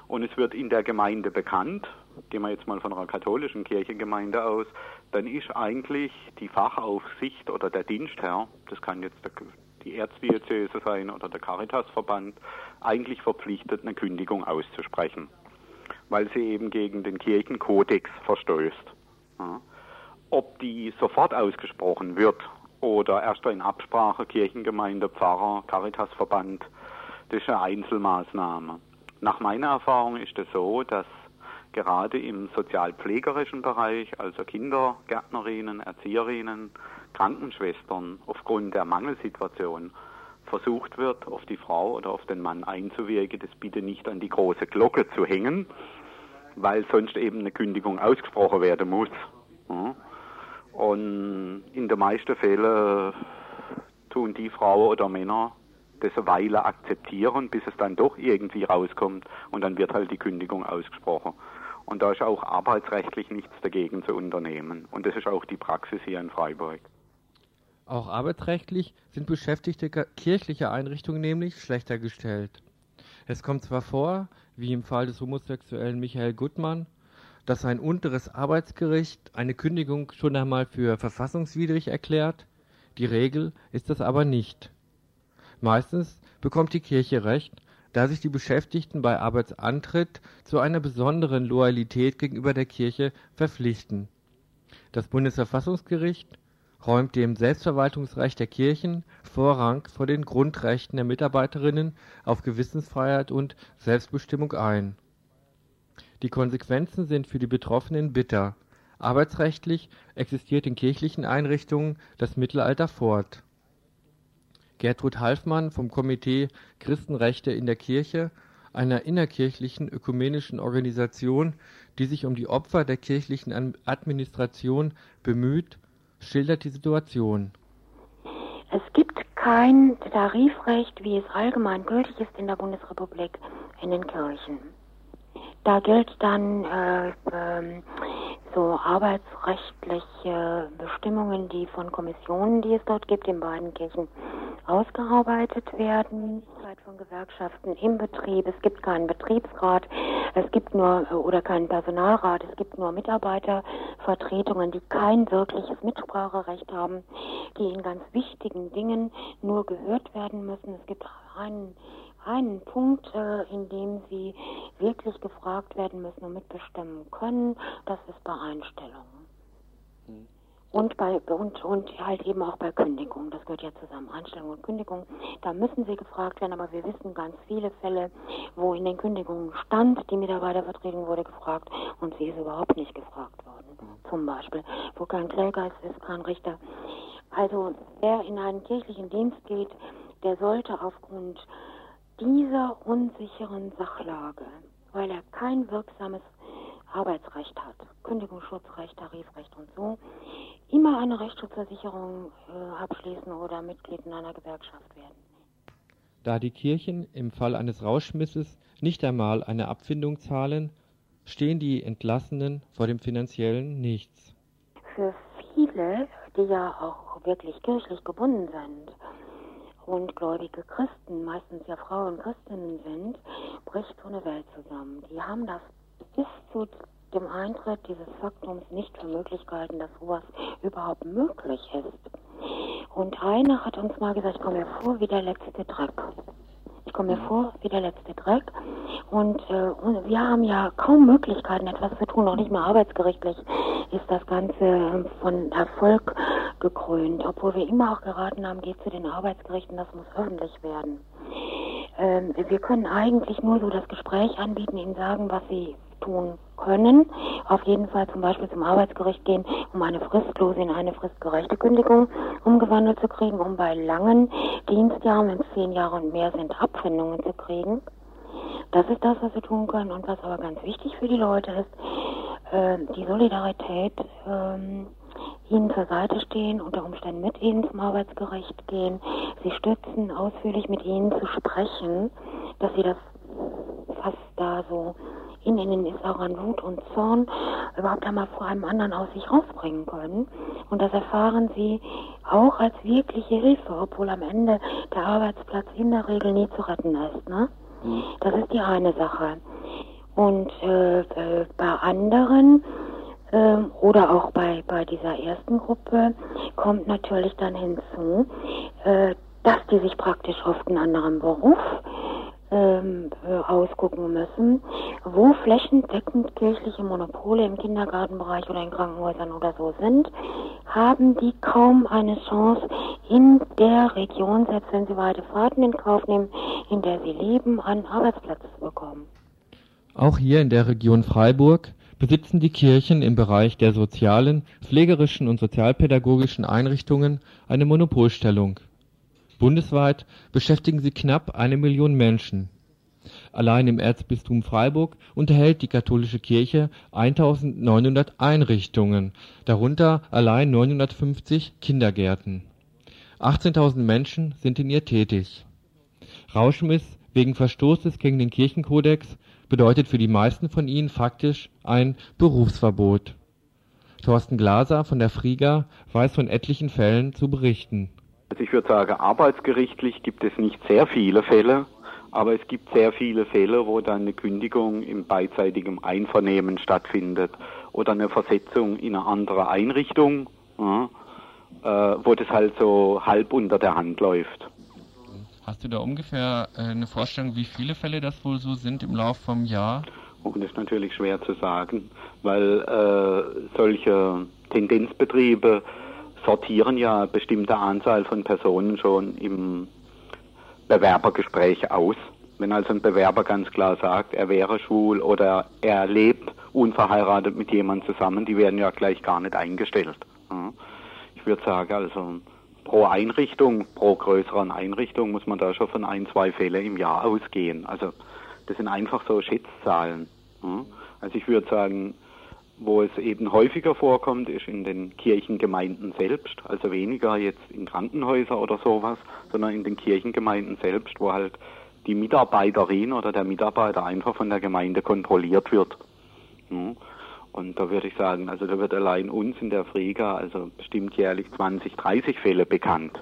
und es wird in der Gemeinde bekannt, gehen wir jetzt mal von einer katholischen Kirchengemeinde aus, dann ist eigentlich die Fachaufsicht oder der Dienstherr, das kann jetzt der, die Erzdiözese sein oder der Caritasverband, eigentlich verpflichtet, eine Kündigung auszusprechen, weil sie eben gegen den Kirchenkodex verstößt. Ja. Ob die sofort ausgesprochen wird oder erst in Absprache Kirchengemeinde, Pfarrer, Caritasverband, das ist eine Einzelmaßnahme. Nach meiner Erfahrung ist es so, dass gerade im sozialpflegerischen Bereich, also Kindergärtnerinnen, Erzieherinnen, Krankenschwestern, aufgrund der Mangelsituation versucht wird, auf die Frau oder auf den Mann einzuwirken, das bitte nicht an die große Glocke zu hängen, weil sonst eben eine Kündigung ausgesprochen werden muss. Und in den meisten Fällen tun die Frauen oder Männer das eine Weile akzeptieren, bis es dann doch irgendwie rauskommt und dann wird halt die Kündigung ausgesprochen. Und da ist auch arbeitsrechtlich nichts dagegen zu unternehmen. Und das ist auch die Praxis hier in Freiburg. Auch arbeitsrechtlich sind Beschäftigte kirchlicher Einrichtungen nämlich schlechter gestellt. Es kommt zwar vor, wie im Fall des homosexuellen Michael Gutmann, dass ein unteres Arbeitsgericht eine Kündigung schon einmal für verfassungswidrig erklärt, die Regel ist das aber nicht. Meistens bekommt die Kirche Recht, da sich die Beschäftigten bei Arbeitsantritt zu einer besonderen Loyalität gegenüber der Kirche verpflichten. Das Bundesverfassungsgericht räumt dem Selbstverwaltungsrecht der Kirchen Vorrang vor den Grundrechten der Mitarbeiterinnen auf Gewissensfreiheit und Selbstbestimmung ein die Konsequenzen sind für die Betroffenen bitter. Arbeitsrechtlich existiert in kirchlichen Einrichtungen das Mittelalter fort. Gertrud Halfmann vom Komitee Christenrechte in der Kirche einer innerkirchlichen ökumenischen Organisation, die sich um die Opfer der kirchlichen Administration bemüht, schildert die Situation. Es gibt kein Tarifrecht, wie es allgemein gültig ist in der Bundesrepublik in den Kirchen. Da gilt dann äh, äh, so arbeitsrechtliche Bestimmungen, die von Kommissionen, die es dort gibt, in beiden Kirchen ausgearbeitet werden. Von Gewerkschaften im Betrieb. Es gibt keinen Betriebsrat, es gibt nur äh, oder keinen Personalrat, es gibt nur Mitarbeitervertretungen, die kein wirkliches Mitspracherecht haben, die in ganz wichtigen Dingen nur gehört werden müssen. Es gibt einen einen Punkt, äh, in dem sie wirklich gefragt werden müssen und mitbestimmen können, das ist bei Einstellungen. Hm. Und bei und, und halt eben auch bei Kündigung, das gehört ja zusammen, Einstellung und Kündigung, da müssen sie gefragt werden, aber wir wissen ganz viele Fälle, wo in den Kündigungen stand, die Mitarbeitervertretung wurde gefragt und sie ist überhaupt nicht gefragt worden. Mhm. Zum Beispiel, wo kein Kläger ist, kein Richter. Also wer in einen kirchlichen Dienst geht, der sollte aufgrund dieser unsicheren Sachlage, weil er kein wirksames Arbeitsrecht hat, Kündigungsschutzrecht, Tarifrecht und so, immer eine Rechtsschutzversicherung äh, abschließen oder Mitglied in einer Gewerkschaft werden. Da die Kirchen im Fall eines Rauschmisses nicht einmal eine Abfindung zahlen, stehen die Entlassenen vor dem finanziellen Nichts. Für viele, die ja auch wirklich kirchlich gebunden sind, und gläubige Christen, meistens ja Frauen Christinnen sind, bricht so eine Welt zusammen. Die haben das bis zu dem Eintritt dieses Faktums nicht für möglich gehalten, dass sowas überhaupt möglich ist. Und einer hat uns mal gesagt, ich komme mir vor wie der letzte Dreck. Ich komme mir vor wie der letzte Dreck. Und, äh, wir haben ja kaum Möglichkeiten, etwas zu tun, auch nicht mehr arbeitsgerichtlich ist das Ganze von Erfolg gekrönt, obwohl wir immer auch geraten haben, geht zu den Arbeitsgerichten, das muss öffentlich werden. Ähm, wir können eigentlich nur so das Gespräch anbieten, ihnen sagen, was sie tun können. Auf jeden Fall zum Beispiel zum Arbeitsgericht gehen, um eine fristlose in eine fristgerechte Kündigung umgewandelt zu kriegen, um bei langen Dienstjahren, wenn es zehn Jahre und mehr sind, Abfindungen zu kriegen. Das ist das, was wir tun können. Und was aber ganz wichtig für die Leute ist, äh, die Solidarität, äh, ihnen zur Seite stehen, unter Umständen mit ihnen zum Arbeitsgericht gehen, sie stützen, ausführlich mit ihnen zu sprechen, dass sie das, was da so in ihnen ist, auch an Wut und Zorn, überhaupt einmal vor einem anderen aus sich rausbringen können. Und das erfahren sie auch als wirkliche Hilfe, obwohl am Ende der Arbeitsplatz in der Regel nie zu retten ist. Ne? Mhm. Das ist die eine Sache. Und äh, äh, bei anderen äh, oder auch bei, bei dieser ersten Gruppe kommt natürlich dann hinzu, äh, dass die sich praktisch oft einen anderen Beruf ähm, äh, ausgucken müssen, wo flächendeckend kirchliche Monopole im Kindergartenbereich oder in Krankenhäusern oder so sind, haben die kaum eine Chance in der Region, selbst wenn sie weite Fahrten in Kauf nehmen, in der sie leben, einen Arbeitsplatz zu bekommen. Auch hier in der Region Freiburg besitzen die Kirchen im Bereich der sozialen, pflegerischen und sozialpädagogischen Einrichtungen eine Monopolstellung. Bundesweit beschäftigen sie knapp eine Million Menschen. Allein im Erzbistum Freiburg unterhält die katholische Kirche 1900 Einrichtungen, darunter allein 950 Kindergärten. 18.000 Menschen sind in ihr tätig. Rauschmiss wegen Verstoßes gegen den Kirchenkodex bedeutet für die meisten von ihnen faktisch ein Berufsverbot. Thorsten Glaser von der Friga weiß von etlichen Fällen zu berichten also ich würde sagen, arbeitsgerichtlich gibt es nicht sehr viele Fälle, aber es gibt sehr viele Fälle, wo dann eine Kündigung im beidseitigen Einvernehmen stattfindet oder eine Versetzung in eine andere Einrichtung, ja, äh, wo das halt so halb unter der Hand läuft. Hast du da ungefähr äh, eine Vorstellung, wie viele Fälle das wohl so sind im Laufe vom Jahr? Oh, das ist natürlich schwer zu sagen, weil äh, solche Tendenzbetriebe sortieren ja bestimmte Anzahl von Personen schon im Bewerbergespräch aus. Wenn also ein Bewerber ganz klar sagt, er wäre schwul oder er lebt unverheiratet mit jemandem zusammen, die werden ja gleich gar nicht eingestellt. Ich würde sagen, also pro Einrichtung, pro größeren Einrichtung muss man da schon von ein, zwei Fällen im Jahr ausgehen. Also Das sind einfach so Schätzzahlen. Also ich würde sagen, wo es eben häufiger vorkommt, ist in den Kirchengemeinden selbst, also weniger jetzt in Krankenhäusern oder sowas, sondern in den Kirchengemeinden selbst, wo halt die Mitarbeiterin oder der Mitarbeiter einfach von der Gemeinde kontrolliert wird. Und da würde ich sagen, also da wird allein uns in der Friga also bestimmt jährlich 20, 30 Fälle bekannt.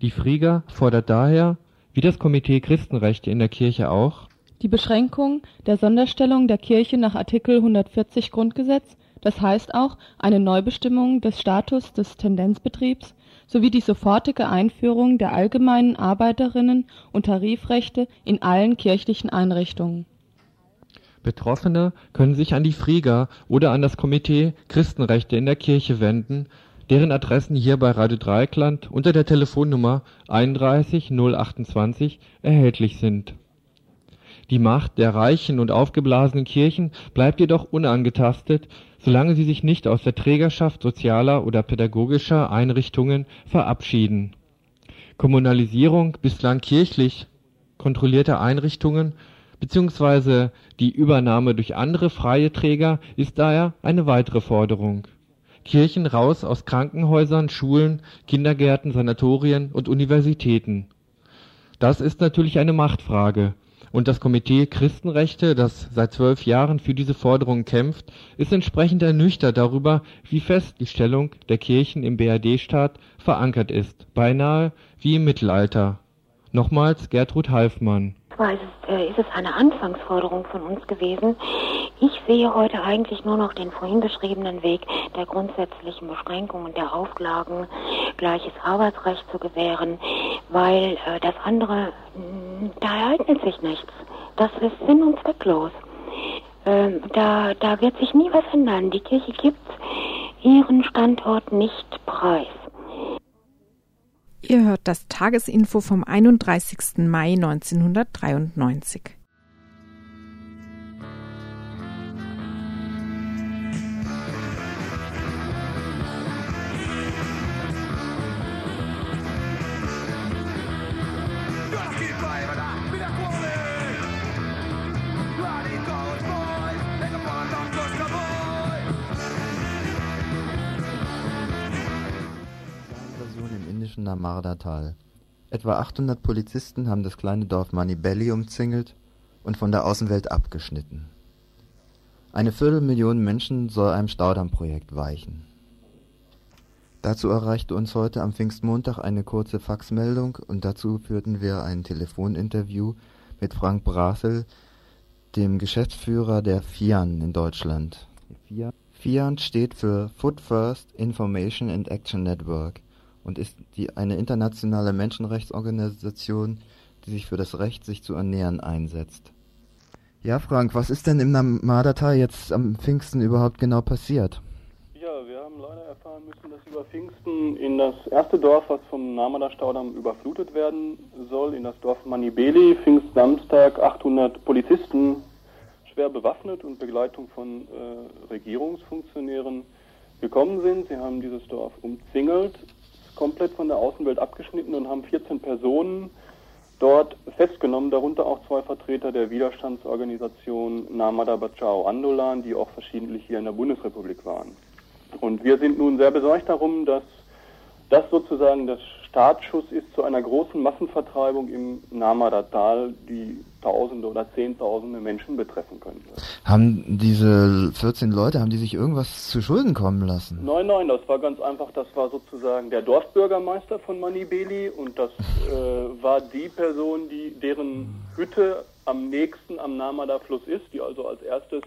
Die Friga fordert daher, wie das Komitee Christenrechte in der Kirche auch, die Beschränkung der Sonderstellung der Kirche nach Artikel 140 Grundgesetz, das heißt auch eine Neubestimmung des Status des Tendenzbetriebs sowie die sofortige Einführung der allgemeinen Arbeiterinnen und Tarifrechte in allen kirchlichen Einrichtungen. Betroffene können sich an die Friga oder an das Komitee Christenrechte in der Kirche wenden, deren Adressen hier bei Radio Dreieckland unter der Telefonnummer 31 028 erhältlich sind die Macht der reichen und aufgeblasenen Kirchen bleibt jedoch unangetastet, solange sie sich nicht aus der Trägerschaft sozialer oder pädagogischer Einrichtungen verabschieden. Kommunalisierung bislang kirchlich kontrollierter Einrichtungen bzw. die Übernahme durch andere freie Träger ist daher eine weitere Forderung. Kirchen raus aus Krankenhäusern, Schulen, Kindergärten, Sanatorien und Universitäten. Das ist natürlich eine Machtfrage und das Komitee Christenrechte, das seit zwölf Jahren für diese Forderungen kämpft, ist entsprechend ernüchtert darüber, wie fest die Stellung der Kirchen im BRD-Staat verankert ist, beinahe wie im Mittelalter. Nochmals Gertrud Halfmann. Zwar ist es, äh, ist es eine Anfangsforderung von uns gewesen. Ich sehe heute eigentlich nur noch den vorhin beschriebenen Weg der grundsätzlichen Beschränkung und der Auflagen, gleiches Arbeitsrecht zu gewähren, weil äh, das andere, mh, da ereignet sich nichts. Das ist sinn- und zwecklos. Ähm, da, da wird sich nie was ändern. Die Kirche gibt ihren Standort nicht preis. Ihr hört das Tagesinfo vom 31. Mai 1993. Narmada-Tal. Etwa 800 Polizisten haben das kleine Dorf Manibelli umzingelt und von der Außenwelt abgeschnitten. Eine Viertelmillion Menschen soll einem Staudammprojekt weichen. Dazu erreichte uns heute am Pfingstmontag eine kurze Faxmeldung und dazu führten wir ein Telefoninterview mit Frank Brasel, dem Geschäftsführer der FIAN in Deutschland. FIAN steht für Food First Information and Action Network und ist die, eine internationale Menschenrechtsorganisation, die sich für das Recht, sich zu ernähren, einsetzt. Ja, Frank, was ist denn im Namadatal jetzt am Pfingsten überhaupt genau passiert? Ja, wir haben leider erfahren müssen, dass über Pfingsten in das erste Dorf, was vom Namada-Staudamm überflutet werden soll, in das Dorf Manibeli, Pfingstsamstag 800 Polizisten schwer bewaffnet und Begleitung von äh, Regierungsfunktionären gekommen sind. Sie haben dieses Dorf umzingelt, komplett von der Außenwelt abgeschnitten und haben 14 Personen dort festgenommen, darunter auch zwei Vertreter der Widerstandsorganisation Namada Bachao Andolan, die auch verschiedentlich hier in der Bundesrepublik waren. Und wir sind nun sehr besorgt darum, dass das sozusagen das Startschuss ist zu einer großen Massenvertreibung im Namada-Tal, die Tausende oder Zehntausende Menschen betreffen könnte. Haben diese 14 Leute, haben die sich irgendwas zu Schulden kommen lassen? Nein, nein, das war ganz einfach, das war sozusagen der Dorfbürgermeister von Manibeli und das äh, war die Person, die deren Hütte am nächsten am Namada-Fluss ist, die also als erstes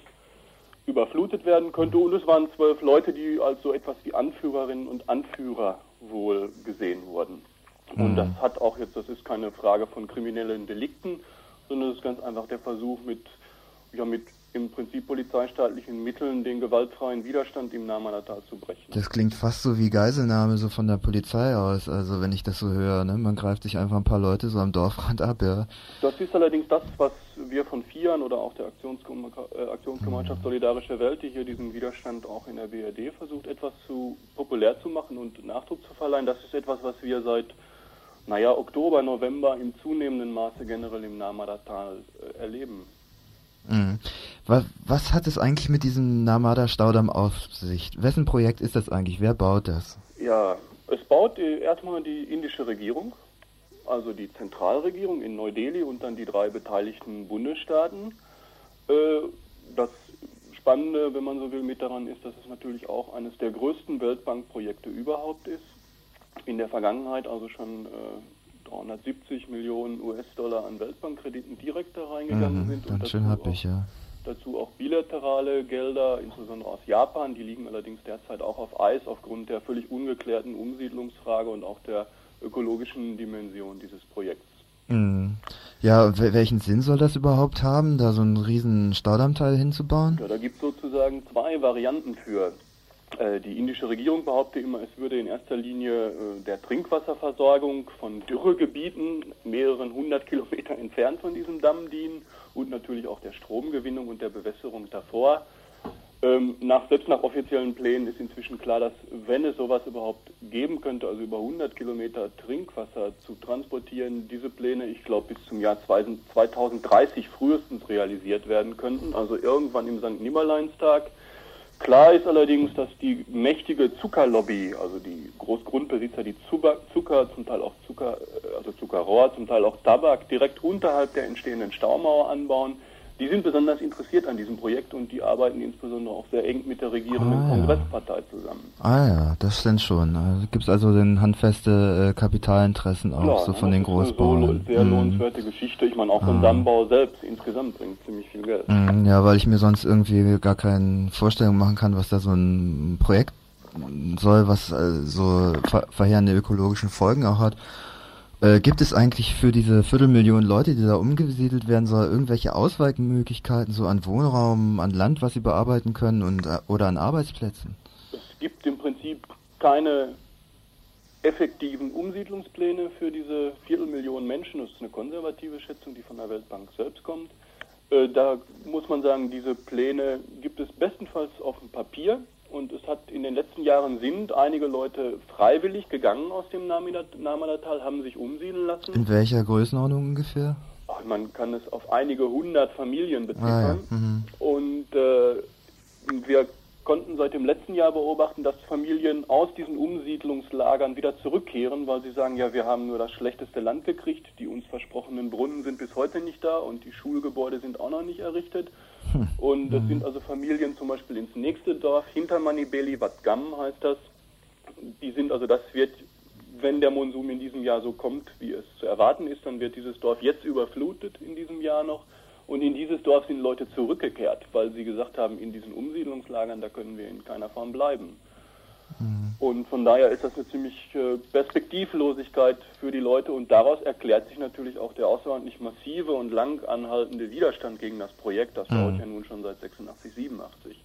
überflutet werden könnte. Und es waren zwölf Leute, die als so etwas wie Anführerinnen und Anführer wohl gesehen wurden. Und mhm. das hat auch jetzt, das ist keine Frage von kriminellen Delikten, sondern es ist ganz einfach der Versuch mit, ja, mit im Prinzip polizeistaatlichen Mitteln den gewaltfreien Widerstand im Namanatal zu brechen. Das klingt fast so wie Geiselnahme so von der Polizei aus, also wenn ich das so höre, ne? Man greift sich einfach ein paar Leute so am Dorfrand ab, ja. Das ist allerdings das, was wir von FIAN oder auch der Aktionsgeme äh, Aktionsgemeinschaft mhm. Solidarische Welt, die hier diesen Widerstand auch in der BRD versucht, etwas zu populär zu machen und Nachdruck zu verleihen. Das ist etwas, was wir seit naja, Oktober, November im zunehmenden Maße generell im Namadatal äh, erleben. Mhm. Was, hat es eigentlich mit diesem Narmada-Staudamm auf sich? Wessen Projekt ist das eigentlich? Wer baut das? Ja, es baut die, erstmal die indische Regierung, also die Zentralregierung in Neu-Delhi und dann die drei beteiligten Bundesstaaten. Äh, das Spannende, wenn man so will, mit daran ist, dass es natürlich auch eines der größten Weltbankprojekte überhaupt ist. In der Vergangenheit also schon äh, 370 Millionen US-Dollar an Weltbankkrediten direkt da reingegangen Mhm, sind. ganz schön happig, ja. Dazu auch bilaterale Gelder, insbesondere aus Japan. Die liegen allerdings derzeit auch auf Eis aufgrund der völlig ungeklärten Umsiedlungsfrage und auch der ökologischen Dimension dieses Projekts. Mhm. Ja, wel- welchen Sinn soll das überhaupt haben, da so einen riesen Staudammteil hinzubauen? Ja, da gibt es sozusagen zwei Varianten für. Äh, Die indische Regierung behauptet immer, es würde in erster Linie äh, der Trinkwasserversorgung von Dürregebieten mehreren hundert Kilometer entfernt von diesem Damm dienen und natürlich auch der Stromgewinnung und der Bewässerung davor. Ähm, nach, selbst nach offiziellen Plänen ist inzwischen klar, dass wenn es sowas überhaupt geben könnte, also über 100 Kilometer Trinkwasser zu transportieren, diese Pläne, ich glaube, bis zum Jahr 2000 2030 frühestens realisiert werden könnten, also irgendwann im St. Nimmerleinstag. Klar ist allerdings, dass die mächtige Zuckerlobby, also die Großgrundbesitzer, die Zucker, zum Teil auch Zucker, äh, also Zuckerrohr, zum Teil auch Tabak direkt unterhalb der entstehenden Staumauer anbauen, die sind besonders interessiert an diesem Projekt und die arbeiten insbesondere auch sehr eng mit der regierenden Ah. Kongresspartei zusammen. Ah ja, das stimmt schon. Also Gibt es also denn handfeste äh, Kapitalinteressen auch Klar, so ne, von den eine Großbauern? So sehr Mhm. lohnenswerte Geschichte. Ich meine, auch Ah. Dammbau selbst insgesamt bringt ziemlich viel Geld. Mm, Ja, weil ich mir sonst irgendwie gar keine Vorstellung machen kann, was da so ein Projekt soll, was äh, so ver verheerende ökologischen Folgen auch hat. Äh, gibt es eigentlich für diese Viertelmillion Leute, die da umgesiedelt werden soll, irgendwelche Ausweichmöglichkeiten, so an Wohnraum, an Land, was sie bearbeiten können und äh, oder an Arbeitsplätzen? Es gibt im Prinzip keine effektiven Umsiedlungspläne für diese Viertelmillion Menschen. Das ist eine konservative Schätzung, die von der Weltbank selbst kommt. Äh, Da muss man sagen, diese Pläne gibt es bestenfalls auf dem Papier. Und es hat in den letzten Jahren sind einige Leute freiwillig gegangen aus dem Namadatal, haben sich umsiedeln lassen. In welcher Größenordnung ungefähr? Ach, Man kann es auf einige hundert Familien beziffern. Ah, ja. mhm. Und äh, wir konnten seit dem letzten Jahr beobachten, dass Familien aus diesen Umsiedlungslagern wieder zurückkehren, weil sie sagen, ja, wir haben nur das schlechteste Land gekriegt, die uns versprochenen Brunnen sind bis heute nicht da und die Schulgebäude sind auch noch nicht errichtet. Und das sind also Familien zum Beispiel ins nächste Dorf, hinter Manibeli, Vatgam heißt das. Die sind also, das wird, wenn der Monsum in diesem Jahr so kommt, wie es zu erwarten ist, dann wird dieses Dorf jetzt überflutet in diesem Jahr noch. Und in dieses Dorf sind Leute zurückgekehrt, weil sie gesagt haben, in diesen Umsiedlungslagern, da können wir in keiner Form bleiben. Und von daher ist das eine ziemlich äh, Perspektivlosigkeit für die Leute und daraus erklärt sich natürlich auch der außerordentlich massive und lang anhaltende Widerstand gegen das Projekt. Das Mhm. dauert ja nun schon seit 86, 87.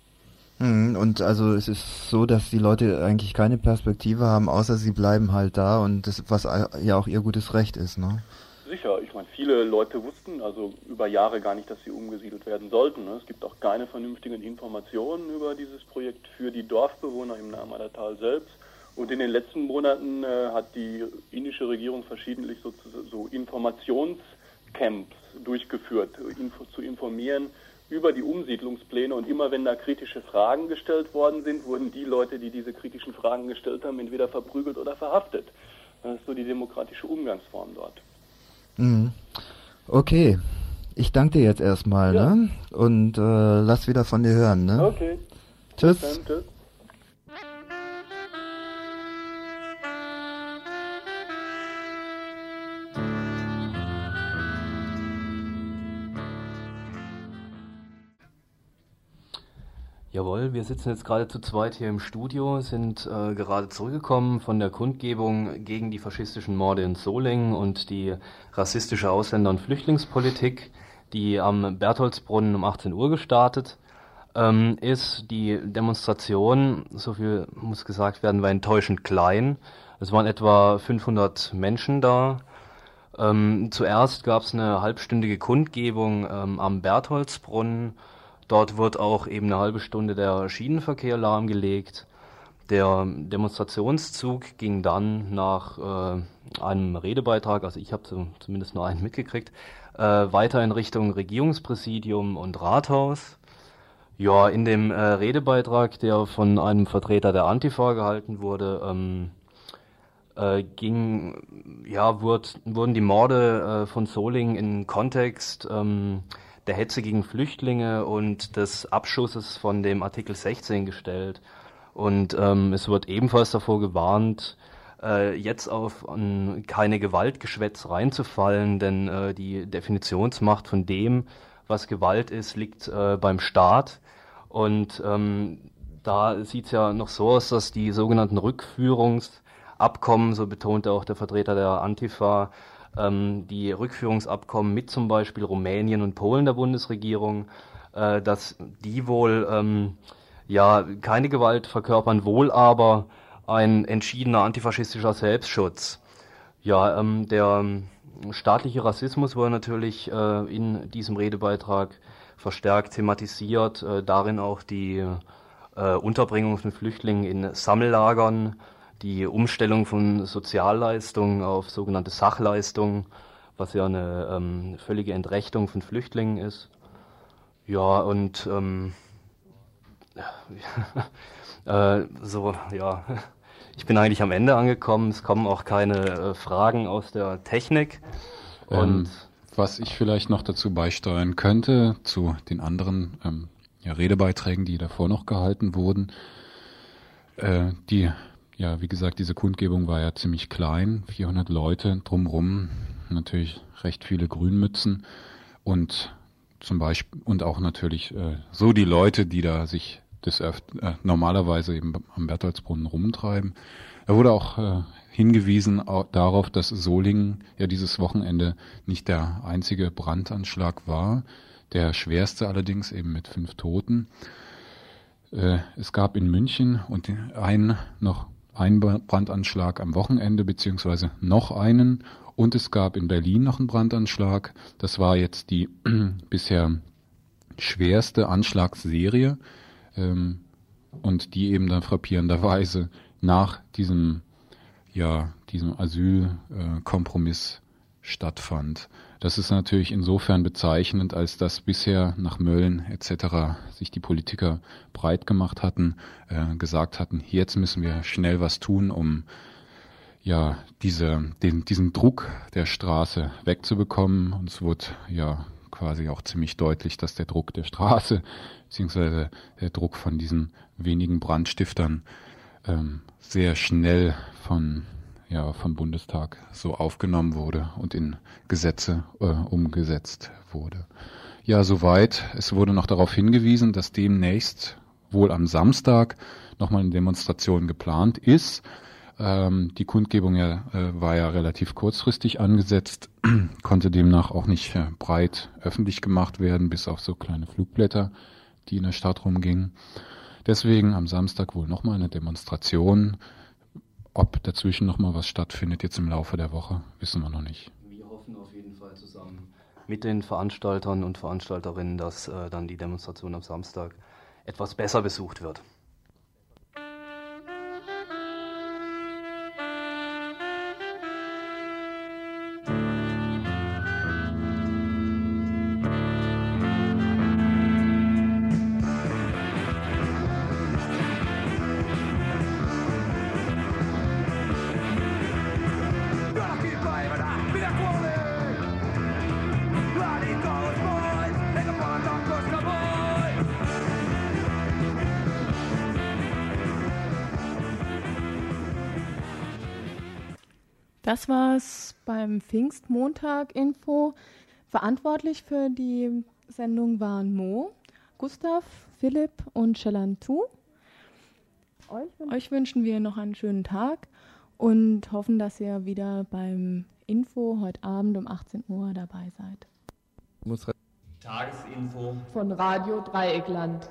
Mhm, Und also es ist so, dass die Leute eigentlich keine Perspektive haben, außer sie bleiben halt da und das, was ja auch ihr gutes Recht ist, ne? Sicher, ich viele Leute wussten also über Jahre gar nicht, dass sie umgesiedelt werden sollten. Ne? Es gibt auch keine vernünftigen Informationen über dieses Projekt für die Dorfbewohner im Namadatal selbst. Und in den letzten Monaten äh, hat die indische Regierung verschiedentlich so, so Informationscamps durchgeführt, info, zu informieren über die Umsiedlungspläne. Und immer wenn da kritische Fragen gestellt worden sind, wurden die Leute, die diese kritischen Fragen gestellt haben, entweder verprügelt oder verhaftet. Das ist so die demokratische Umgangsform dort. Mhm. Okay. Ich danke dir jetzt erstmal, ne? Und äh, lass wieder von dir hören, ne? Okay. Tschüss. Dann, tschüss. Jawohl, wir sitzen jetzt gerade zu zweit hier im Studio, sind äh, gerade zurückgekommen von der Kundgebung gegen die faschistischen Morde in Solingen und die rassistische Ausländer- und Flüchtlingspolitik, die am Bertholdsbrunnen um 18 Uhr gestartet ähm, ist. Die Demonstration, so viel muss gesagt werden, war enttäuschend klein. Es waren etwa 500 Menschen da. Ähm, zuerst gab es eine halbstündige Kundgebung ähm, am Bertholdsbrunnen. Dort wird auch eben eine halbe Stunde der Schienenverkehr lahmgelegt. Der Demonstrationszug ging dann nach äh, einem Redebeitrag, also ich habe zumindest nur einen mitgekriegt, äh, weiter in Richtung Regierungspräsidium und Rathaus. Ja, in dem äh, Redebeitrag, der von einem Vertreter der Antifa gehalten wurde, ähm, äh, ging, ja, wurde, wurden die Morde äh, von Soling in Kontext ähm, der Hetze gegen Flüchtlinge und des Abschusses von dem Artikel 16 gestellt. Und ähm, es wird ebenfalls davor gewarnt, äh, jetzt auf um, keine Gewaltgeschwätz reinzufallen, denn äh, die Definitionsmacht von dem, was Gewalt ist, liegt äh, beim Staat. Und ähm, da sieht es ja noch so aus, dass die sogenannten Rückführungsabkommen, so betonte auch der Vertreter der Antifa, die Rückführungsabkommen mit zum Beispiel Rumänien und Polen der Bundesregierung, äh, dass die wohl ähm, ja keine Gewalt verkörpern, wohl aber ein entschiedener antifaschistischer Selbstschutz. Ja, ähm, der staatliche Rassismus wurde natürlich äh, in diesem Redebeitrag verstärkt thematisiert, äh, darin auch die Unterbringung von Flüchtlingen in Sammellagern, die Umstellung von Sozialleistungen auf sogenannte Sachleistungen, was ja eine ähm, völlige Entrechtung von Flüchtlingen ist. Ja, und ähm, äh, so, ja, ich bin eigentlich am Ende angekommen. Es kommen auch keine äh, Fragen aus der Technik. Ähm, und ähm, was ich vielleicht noch dazu beisteuern könnte, zu den anderen ähm, ja, Redebeiträgen, die davor noch gehalten wurden, äh, die ja, wie gesagt, diese Kundgebung war ja ziemlich klein, 400 Leute drumrum, natürlich recht viele Grünmützen und zum Beispiel und auch natürlich äh, so die Leute, die da sich des äh, normalerweise eben am Bertholdsbrunnen rumtreiben. Er wurde auch äh, hingewiesen darauf, dass Solingen ja dieses Wochenende nicht der einzige Brandanschlag war, der schwerste allerdings eben mit fünf Toten. Äh, es gab in München und einen noch einen Brandanschlag am Wochenende, beziehungsweise noch einen. Und es gab in Berlin noch einen Brandanschlag. Das war jetzt die bisher schwerste Anschlagsserie. Ähm, und die eben dann frappierenderweise nach diesem, ja, diesem Asylkompromiss stattfand. Das ist natürlich insofern bezeichnend, als dass bisher nach Mölln etc. sich die Politiker breit gemacht hatten, äh, gesagt hatten, jetzt müssen wir schnell was tun, um ja diese, den, diesen Druck der Straße wegzubekommen. Und es wurde ja quasi auch ziemlich deutlich, dass der Druck der Straße beziehungsweise der Druck von diesen wenigen Brandstiftern ähm, sehr schnell von ja vom Bundestag so aufgenommen wurde und in Gesetze äh, umgesetzt wurde. Ja, soweit. Es wurde noch darauf hingewiesen, dass demnächst wohl am Samstag nochmal eine Demonstration geplant ist. Ähm, die Kundgebung ja, äh, war ja relativ kurzfristig angesetzt, konnte demnach auch nicht äh, breit öffentlich gemacht werden, bis auf so kleine Flugblätter, die in der Stadt rumgingen. Deswegen am Samstag wohl nochmal eine Demonstration ob dazwischen noch mal was stattfindet jetzt im Laufe der Woche, wissen wir noch nicht. Wir hoffen auf jeden Fall zusammen mit den Veranstaltern und Veranstalterinnen, dass äh, dann die Demonstration am Samstag etwas besser besucht wird. War's beim Pfingstmontag-Info. Verantwortlich für die Sendung waren Mo, Gustav, Philipp und Chelantu. Euch, Euch wünschen wir noch einen schönen Tag und hoffen, dass ihr wieder beim Info heute Abend um 18 Uhr dabei seid. Tagesinfo von Radio Dreieckland.